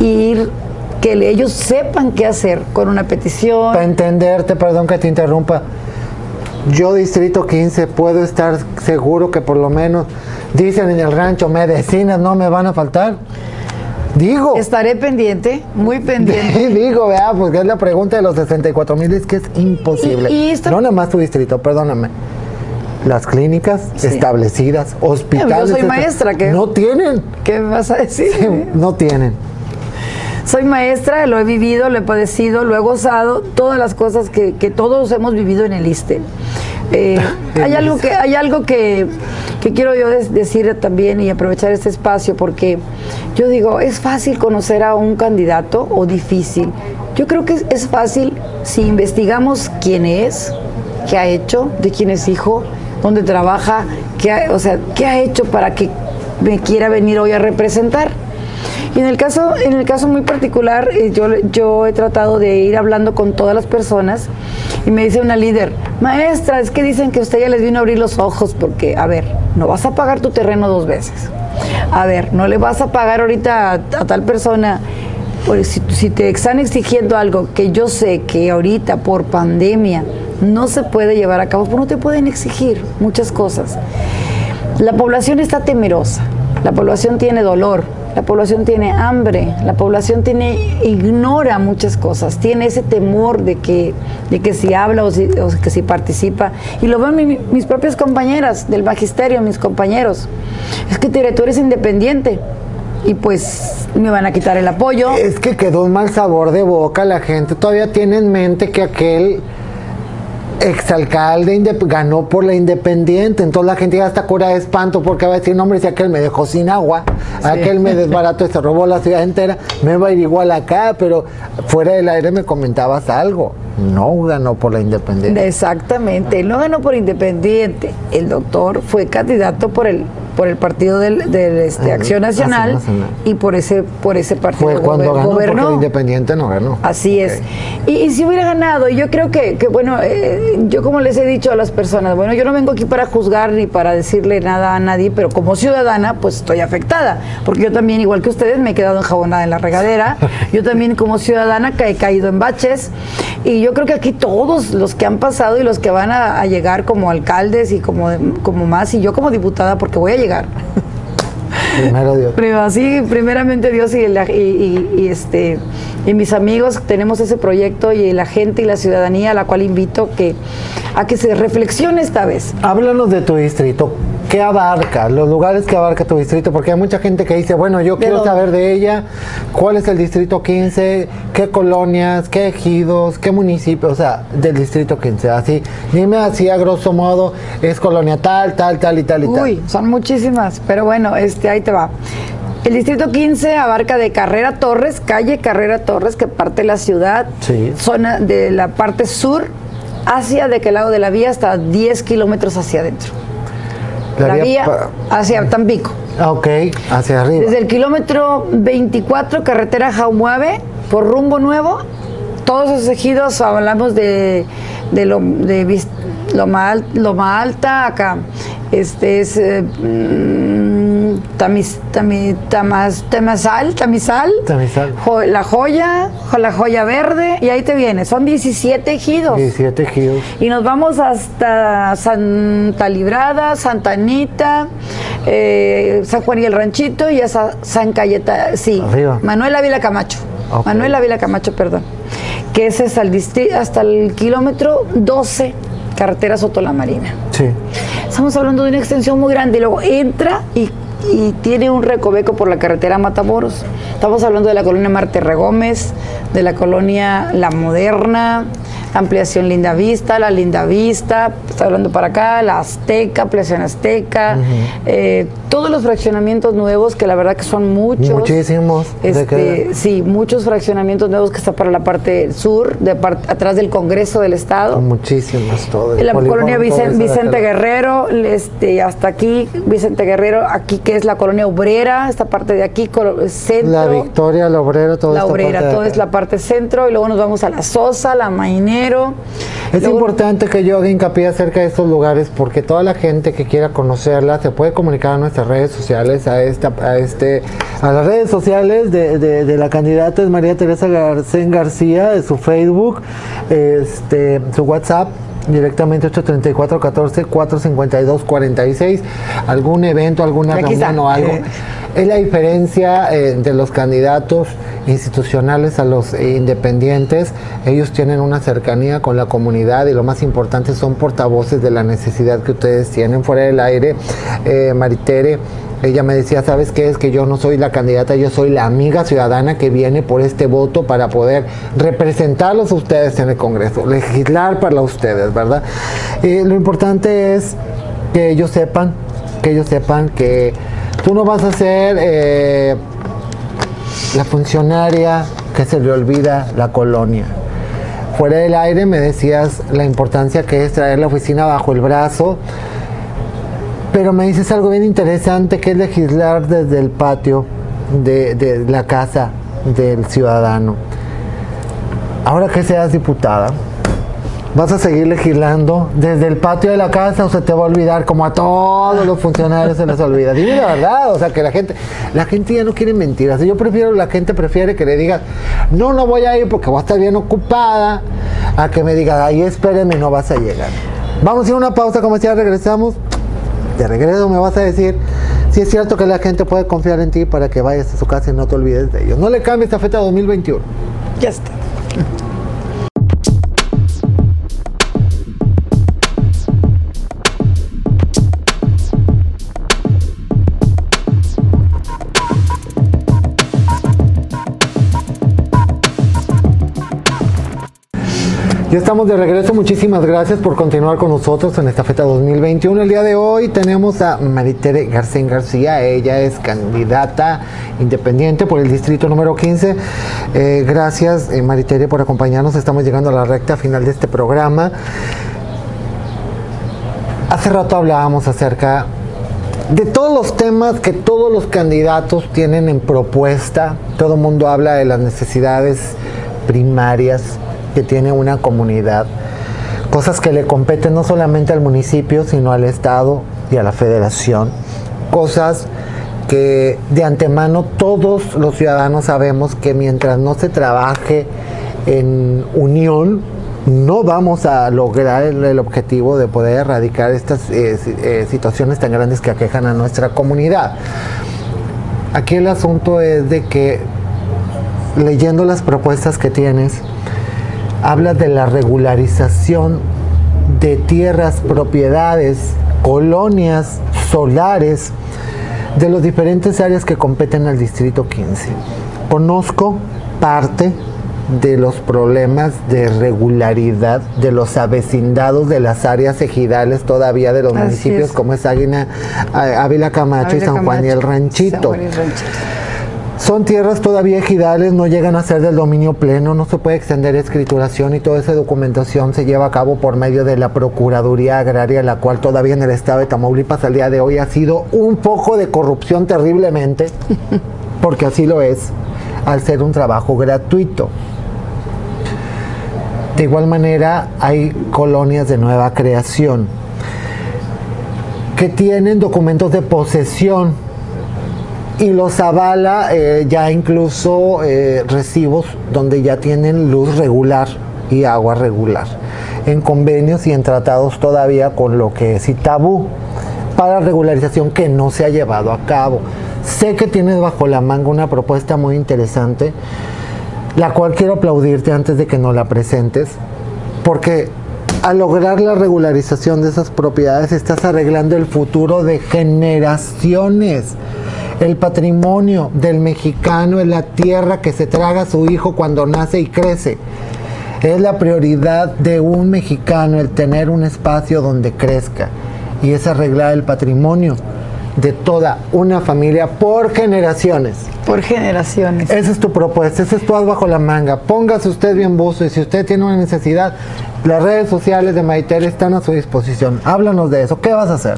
ir que ellos sepan qué hacer con una petición, Para entenderte, perdón que te interrumpa, yo Distrito 15 puedo estar seguro que por lo menos dicen en el rancho, medicinas no me van a faltar. Digo, Estaré pendiente, muy pendiente. digo, vea, pues es la pregunta de los 64 mil, es que es imposible. Y- y esta- No nada más tu distrito, perdóname. Las clínicas Sí. establecidas, hospitales. Yo soy maestra, ¿qué? No tienen, ¿Qué me vas a decir? no tienen. Soy maestra, lo he vivido, lo he padecido, lo he gozado, todas las cosas que, que todos hemos vivido en el ISTE. Eh, hay algo que hay algo que, que quiero yo decir también y aprovechar este espacio porque yo digo, ¿es fácil conocer a un candidato o difícil? Yo creo que es, es fácil si investigamos quién es, qué ha hecho, de quién es hijo, dónde trabaja, qué ha, o sea, qué ha hecho para que me quiera venir hoy a representar. Y en el caso, en el caso muy particular, eh, yo, yo he tratado de ir hablando con todas las personas y me dice una líder, maestra, es que dicen que usted ya les vino a abrir los ojos porque, a ver, no vas a pagar tu terreno dos veces. A ver, no le vas a pagar ahorita a, tal persona. Pues, si, si te están exigiendo algo que yo sé que ahorita por pandemia no se puede llevar a cabo, pues no te pueden exigir muchas cosas. La población está temerosa, la población tiene dolor, La población tiene hambre, la población tiene, ignora muchas cosas, tiene ese temor de que, de que si habla o, si, que si participa. Y lo ven mis propias compañeras del magisterio, mis compañeros. Es que tú eres independiente y pues me van a quitar el apoyo. Es que quedó un mal sabor de boca, la gente todavía tiene en mente que aquel exalcalde ganó por la independiente, entonces la gente ya está cura de espanto porque va a decir, no hombre, si aquel me dejó sin agua, aquel me desbarató y se robó la ciudad entera, me va a ir igual acá, pero fuera del aire me comentabas algo, no ganó por la independiente. Exactamente, no ganó por independiente, el doctor fue candidato por el por el partido del, este, Acción Nacional, y por ese por ese partido Fue cuando ganó, Porque el Independiente no ganó. Así es. Y, si hubiera ganado, yo creo que, que bueno, eh, yo como les he dicho a las personas, bueno, yo no vengo aquí para juzgar ni para decirle nada a nadie, pero como ciudadana, pues estoy afectada, porque yo también, igual que ustedes, me he quedado enjabonada en la regadera, yo también como ciudadana he caído en baches, y yo creo que aquí todos los que han pasado y los que van a, llegar como alcaldes y como, como más, y yo como diputada, porque voy a llegar. Primero Dios. sí, primeramente Dios y, y, este y mis amigos tenemos ese proyecto y la gente y la ciudadanía a la cual invito que a que se reflexione esta vez. Háblanos de tu distrito. ¿Qué abarca? Los lugares que abarca tu distrito, porque hay mucha gente que dice, bueno, yo quiero saber de ella, cuál es el distrito 15, qué colonias, qué ejidos, qué municipios, o sea, del distrito 15, así. Dime así a grosso modo, es colonia tal, tal, tal y tal y tal. Uy, son muchísimas, pero bueno, este ahí te va. El distrito 15 abarca de Carrera Torres, calle Carrera Torres, que parte de la ciudad, zona de la parte sur, hacia de qué lado de la vía, hasta 10 kilómetros hacia adentro la, vía, hacia Tampico. Ah, ok, hacia arriba. Desde el kilómetro 24, carretera Jaumuave, por rumbo nuevo, todos esos ejidos, hablamos de, de, lo, de Loma, Loma Alta, acá, este es... Eh, Tamis, tamas, Tamazal, Tamizal, la joya, la joya verde, y ahí te viene. Son 17 ejidos. 17 ejidos. Y nos vamos hasta Santa Librada, Santa Anita, eh, San Juan y el Ranchito y hasta San Cayeta, sí. Manuel Ávila Camacho. Manuel Ávila Camacho, perdón. Que es el hasta el kilómetro 12 carretera Soto la Marina. Sí. Estamos hablando de una extensión muy grande. Y luego entra y y tiene un recoveco por la carretera Matamoros. Estamos hablando de la colonia Marte Regómez, de la colonia La Moderna, ampliación Linda Vista, la Linda Vista, está hablando para acá, la Azteca, ampliación Azteca, eh, todos los fraccionamientos nuevos, que la verdad que son muchos. Muchísimos. Este, sí, muchos fraccionamientos nuevos que están para la parte sur, de atrás del Congreso del Estado. Muchísimos, todo. La colonia Vicente, Guerrero, este, hasta aquí, Vicente Guerrero, aquí que es la colonia obrera, esta parte de aquí, centro. La Victoria, la obrera, todo La obrera, toda es la parte centro, y luego nos vamos a la Sosa, la Es importante que yo haga hincapié acerca de estos lugares porque toda la gente que quiera conocerla se puede comunicar a nuestras redes sociales, a esta, a este, a las redes sociales de, la candidata es María Teresa Garcén García, de su Facebook, este, su WhatsApp directamente 834 14 452 46 algún evento alguna reunión o algo es la diferencia eh, de los candidatos institucionales a los independientes. Ellos tienen una cercanía con la comunidad y lo más importante son portavoces de la necesidad que ustedes tienen fuera del aire. Eh, Maritere, ella me decía, ¿sabes qué? Es que yo no soy la candidata, yo soy la amiga ciudadana que viene por este voto para poder representarlos a ustedes en el Congreso, legislar para ustedes, ¿verdad? Eh, lo importante es que ellos sepan, que ellos sepan que tú no vas a ser... Eh, la funcionaria que se le olvida la colonia. Fuera del aire me decías la importancia que es traer la oficina bajo el brazo, pero me dices algo bien interesante que es legislar desde el patio de, la casa del ciudadano. Ahora que seas diputada, vas a seguir legislando desde el patio de la casa o se te va a olvidar como a todos los funcionarios se les olvida. Dime la verdad, o sea que la gente, la gente ya no quiere mentiras. Yo prefiero, la gente prefiere que le digas, no, no voy a ir porque voy a estar bien ocupada, a que me diga, ahí espéreme, no vas a llegar. Vamos a ir a una pausa comercial, regresamos. De regreso me vas a decir sí es cierto que la gente puede confiar en ti para que vayas a su casa y no te olvides de ellos. No le cambies esta fecha 2021. Ya está. Ya estamos de regreso, muchísimas gracias por continuar con nosotros en esta feta 2021. El día de hoy tenemos a Maritere García García, ella es candidata independiente por el distrito número 15. Eh, gracias eh, Maritere por acompañarnos, estamos llegando a la recta final de este programa. Hace rato hablábamos acerca de todos los temas que todos los candidatos tienen en propuesta. Todo el mundo habla de las necesidades primarias que tiene una comunidad, cosas que le competen no solamente al municipio, sino al Estado y a la Federación, cosas que de antemano todos los ciudadanos sabemos que mientras no se trabaje en unión, no vamos a lograr el, objetivo de poder erradicar estas eh, eh, situaciones tan grandes que aquejan a nuestra comunidad. Aquí el asunto es de que leyendo las propuestas que tienes, habla de la regularización de tierras, propiedades, colonias solares de las diferentes áreas que competen al Distrito 15. Conozco parte de los problemas de regularidad de los avecindados de las áreas ejidales todavía de los municipios como es Águila, Ávila Camacho y San Juan y el Ranchito. Son tierras todavía ejidales, no llegan a ser del dominio pleno, no se puede extender escrituración y toda esa documentación se lleva a cabo por medio de la Procuraduría Agraria, la cual todavía en el estado de Tamaulipas al día de hoy ha sido un poco de corrupción terriblemente, porque así lo es, al ser un trabajo gratuito. De igual manera, hay colonias de nueva creación que tienen documentos de posesión y los avala eh, ya incluso eh, recibos donde ya tienen luz regular y agua regular, en convenios y en tratados todavía con lo que es tabú para regularización que no se ha llevado a cabo. Sé que tienes bajo la manga una propuesta muy interesante, la cual quiero aplaudirte antes de que no la presentes, porque al lograr la regularización de esas propiedades estás arreglando el futuro de generaciones. El patrimonio del mexicano es la tierra que se traga a su hijo cuando nace y crece. Es la prioridad de un mexicano el tener un espacio donde crezca y es arreglar el patrimonio de toda una familia por generaciones. Por generaciones. Esa es tu propuesta, ese es tu bajo la manga. Póngase usted bien buzo y si usted tiene una necesidad, las redes sociales de Maitel están a su disposición. Háblanos de eso. ¿Qué vas a hacer?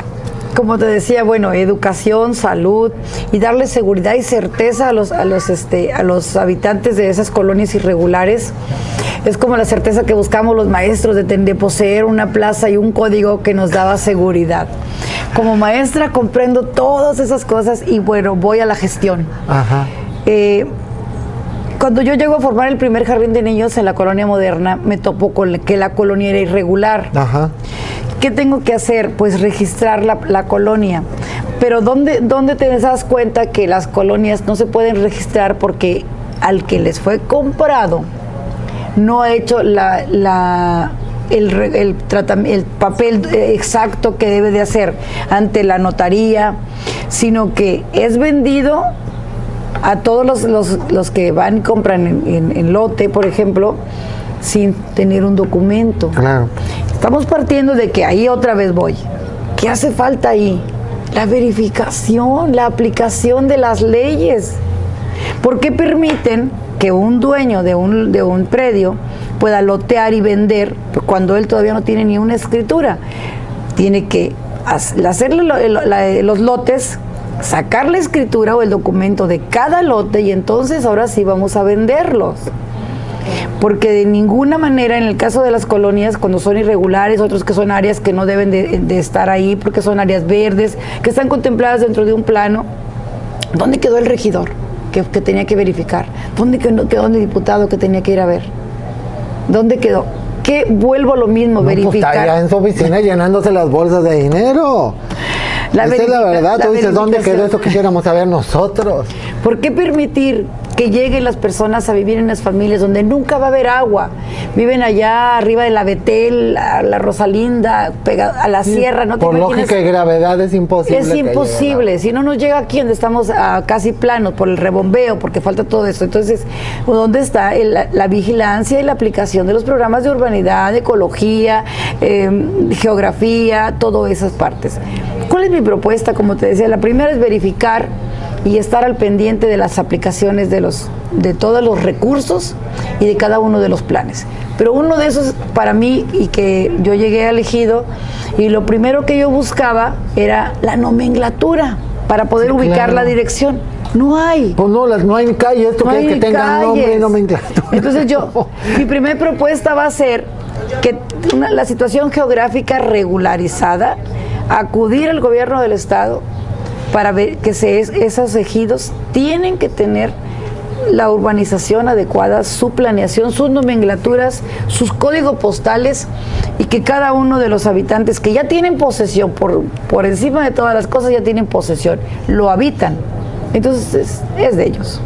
Como te decía, bueno, educación, salud y darle seguridad y certeza a los, a los, este, a los habitantes de esas colonias irregulares. Es como la certeza que buscamos los maestros de, de poseer una plaza y un código que nos daba seguridad. Como maestra comprendo todas esas cosas y bueno, voy a la gestión. Ajá. Eh, cuando yo llego a formar el primer jardín de niños en la colonia moderna, me topo con que la colonia era irregular. Ajá. ¿Qué tengo que hacer? Pues registrar la, colonia. Pero ¿dónde, ¿dónde te das cuenta que las colonias no se pueden registrar porque al que les fue comprado no ha hecho la, el, el, el, papel exacto que debe de hacer ante la notaría, sino que es vendido a todos los, los, los que van y compran en, en, lote, por ejemplo, sin tener un documento. Claro. Estamos partiendo de que ahí otra vez voy. ¿Qué hace falta ahí? La verificación, la aplicación de las leyes. ¿Por qué permiten que un dueño de un, de un predio pueda lotear y vender cuando él todavía no tiene ni una escritura? Tiene que hacerle los lotes sacar la escritura o el documento de cada lote y entonces ahora sí vamos a venderlos porque de ninguna manera en el caso de las colonias, cuando son irregulares, otros que son áreas que no deben de, estar ahí porque son áreas verdes, que están contempladas dentro de un plano, ¿dónde quedó el regidor que, tenía que verificar? ¿Dónde quedó, el diputado que tenía que ir a ver? ¿Dónde quedó? ¿Qué vuelvo a lo mismo, pues, verificar? está allá en su oficina llenándose las bolsas de dinero. La Esa es la verdad, tú dices, ¿dónde quedó eso que quisiéramos saber nosotros? ¿Por qué permitir que lleguen las personas a vivir en las familias donde nunca va a haber agua? Viven allá arriba de la Betel, a la Rosalinda, a la sierra, ¿no? Por lógica y gravedad es imposible. Es imposible, si no nos llega aquí donde estamos a casi planos por el rebombeo, porque falta todo eso. Entonces, ¿dónde está la vigilancia y la aplicación de los programas de urbanidad, ecología, em, geografía, todas esas partes? ¿Cuál es mi propuesta? Como te decía, la primera es verificar y estar al pendiente de las aplicaciones de, los, de todos los recursos y de cada uno de los planes. Pero uno de esos para mí y que yo llegué elegido y lo primero que yo buscaba era la nomenclatura para poder ubicar la dirección. No hay. Pues no, las, no hay calles, esto que, que tengan nombre y nomenclatura. Entonces yo, mi primera propuesta va a ser que la situación geográfica regularizada, acudir al gobierno del estado, para ver que se, esos ejidos tienen que tener la urbanización adecuada, su planeación, sus nomenclaturas, sus códigos postales y que cada uno de los habitantes que ya tienen posesión, por, por encima de todas las cosas ya tienen posesión, lo habitan. Entonces es de ellos.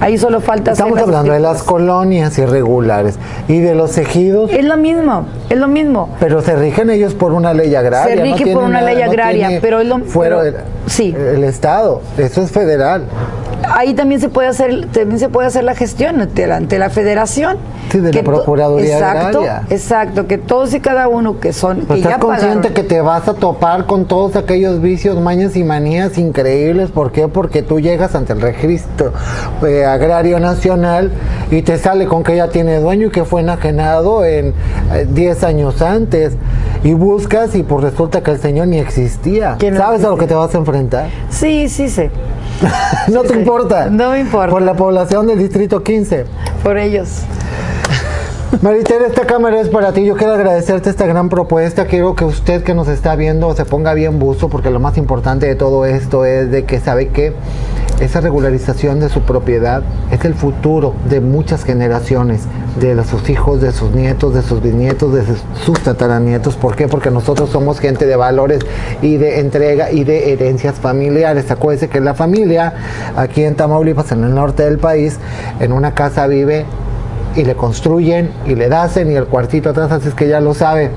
Ahí solo falta Estamos hablando de las colonias irregulares y de los ejidos. Es lo mismo, es lo mismo. Pero se rigen ellos por una ley agraria. Se rigen por una ley agraria, pero es lo fuera sí. el Estado, eso es federal ahí también se puede hacer también se puede hacer la gestión ante la, ante la federación. Sí, de la procuraduría exacto exacto que todos y cada uno que son que estás consciente que te vas a topar con todos aquellos vicios mañas y manías increíbles. ¿por qué? porque tú llegas ante el registro eh, agrario nacional y te sale con que ya tiene dueño y que fue enajenado en 10 eh, años antes. Y buscas y pues resulta que el señor ni existía. ¿sabes a lo que te vas a enfrentar? sí sí sé no te importa. No me importa. Por la población del distrito 15. Por ellos. Maritere, esta cámara es para ti. Yo quiero agradecerte esta gran propuesta. Quiero que usted que nos está viendo se ponga bien buzo, porque lo más importante de todo esto es de que sabe que esa regularización de su propiedad es el futuro de muchas generaciones, de sus hijos, de sus nietos, de sus bisnietos, de sus tataranietos. ¿Por qué? Porque nosotros somos gente de valores y de entrega y de herencias familiares. Acuérdense que la familia aquí en Tamaulipas, en el norte del país, en una casa vive y le construyen y le dacen y el cuartito atrás, así es que ya lo sabe.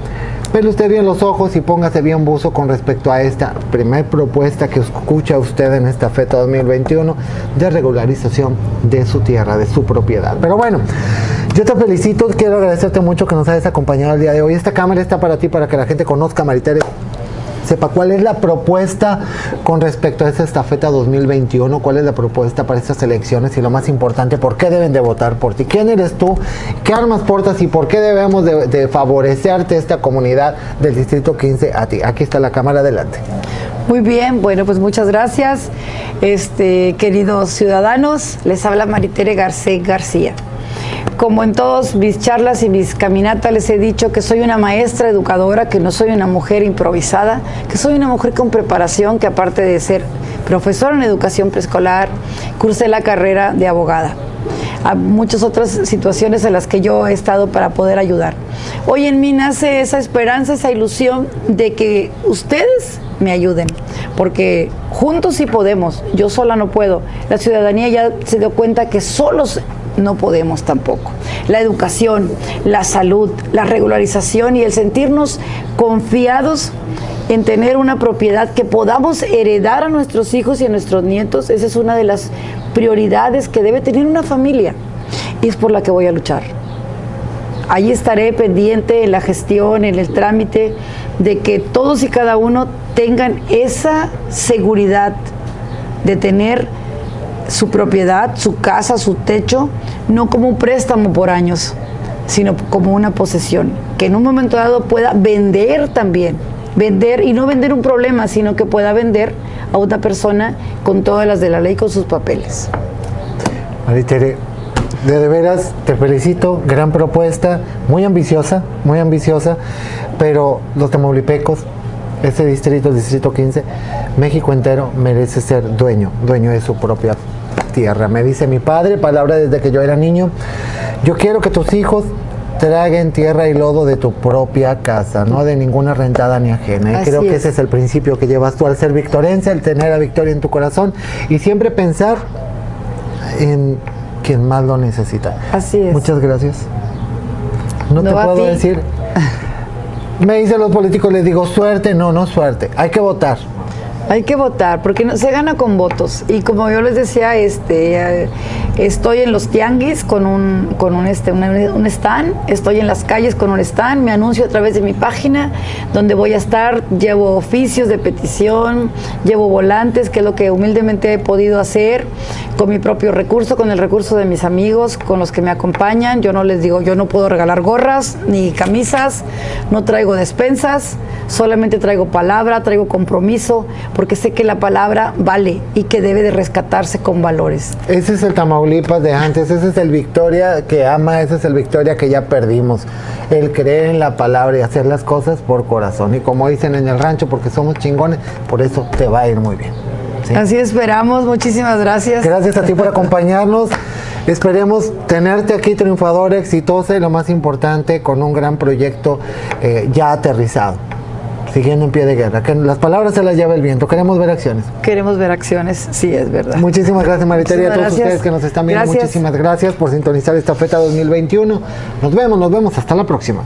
Pero usted bien los ojos y póngase bien buzo con respecto a esta primer propuesta que escucha usted en esta FETA 2021 de regularización de su tierra, de su propiedad. Pero bueno, yo te felicito, quiero agradecerte mucho que nos hayas acompañado el día de hoy. Esta cámara está para ti, para que la gente conozca Maritere sepa cuál es la propuesta con respecto a esta estafeta 2021, cuál es la propuesta para estas elecciones y lo más importante, por qué deben de votar por ti, quién eres tú, qué armas portas y por qué debemos de, favorecerte esta comunidad del Distrito 15 a ti. Aquí está la cámara, adelante. Muy bien, bueno, pues muchas gracias, este, queridos ciudadanos. Les habla Maritere Garcés García. Como en todas mis charlas y mis caminatas les he dicho que soy una maestra educadora, que no soy una mujer improvisada, que soy una mujer con preparación, que aparte de ser profesora en educación preescolar, cursé la carrera de abogada. A muchas otras situaciones en las que yo he estado para poder ayudar. Hoy en mí nace esa esperanza, esa ilusión de que ustedes me ayuden, porque juntos sí podemos, yo sola no puedo. La ciudadanía ya se dio cuenta que solos no podemos tampoco. La educación, la salud, la regularización y el sentirnos confiados en tener una propiedad que podamos heredar a nuestros hijos y a nuestros nietos, esa es una de las prioridades que debe tener una familia y es por la que voy a luchar. Ahí estaré pendiente en la gestión, en el trámite, de que todos y cada uno tengan esa seguridad de tener su propiedad, su casa, su techo, no como un préstamo por años, sino como una posesión, que en un momento dado pueda vender también, vender y no vender un problema, sino que pueda vender a otra persona con todas las de la ley, con sus papeles. Maritere, de, veras te felicito, gran propuesta, muy ambiciosa, muy ambiciosa, pero los tamaulipecos, este distrito, el distrito 15, México entero merece ser dueño, dueño de su propia tierra. Me dice mi padre, palabra desde que yo era niño, yo quiero que tus hijos traguen tierra y lodo de tu propia casa, no de ninguna rentada ni ajena. Y creo que es. ese es el principio que llevas tú al ser victorense, el tener a Victoria en tu corazón y siempre pensar en quien más lo necesita. Así es. Muchas gracias. No, No, te puedo decir. Me dicen los políticos, les digo suerte, no, no suerte. Hay que votar. Hay que votar, porque se gana con votos. Y como yo les decía, este, eh, estoy en los tianguis con un, con un, este, un stand, estoy en las calles con un stand, me anuncio a través de mi página, donde voy a estar, llevo oficios de petición, llevo volantes, que es lo que humildemente he podido hacer con mi propio recurso, con el recurso de mis amigos, con los que me acompañan. Yo no les digo, yo no puedo regalar gorras ni camisas, no traigo despensas, solamente traigo palabra, traigo compromiso, porque sé que la palabra vale y que debe de rescatarse con valores. Ese es el Tamaulipas de antes, ese es el Victoria que ama, ese es el Victoria que ya perdimos. El creer en la palabra y hacer las cosas por corazón. Y como dicen en el rancho, porque somos chingones, por eso te va a ir muy bien. ¿Sí? Así esperamos, muchísimas gracias. Gracias a ti por acompañarnos. Esperemos tenerte aquí triunfador, exitosa y lo más importante, con un gran proyecto eh, ya aterrizado. Siguiendo en pie de guerra. Que las palabras se las lleva el viento. Queremos ver acciones. Queremos ver acciones, sí, es verdad. Muchísimas gracias, Mariteria. A todos ustedes que nos están viendo, Gracias. muchísimas gracias por sintonizar esta feta 2021. Nos vemos, nos vemos. Hasta la próxima.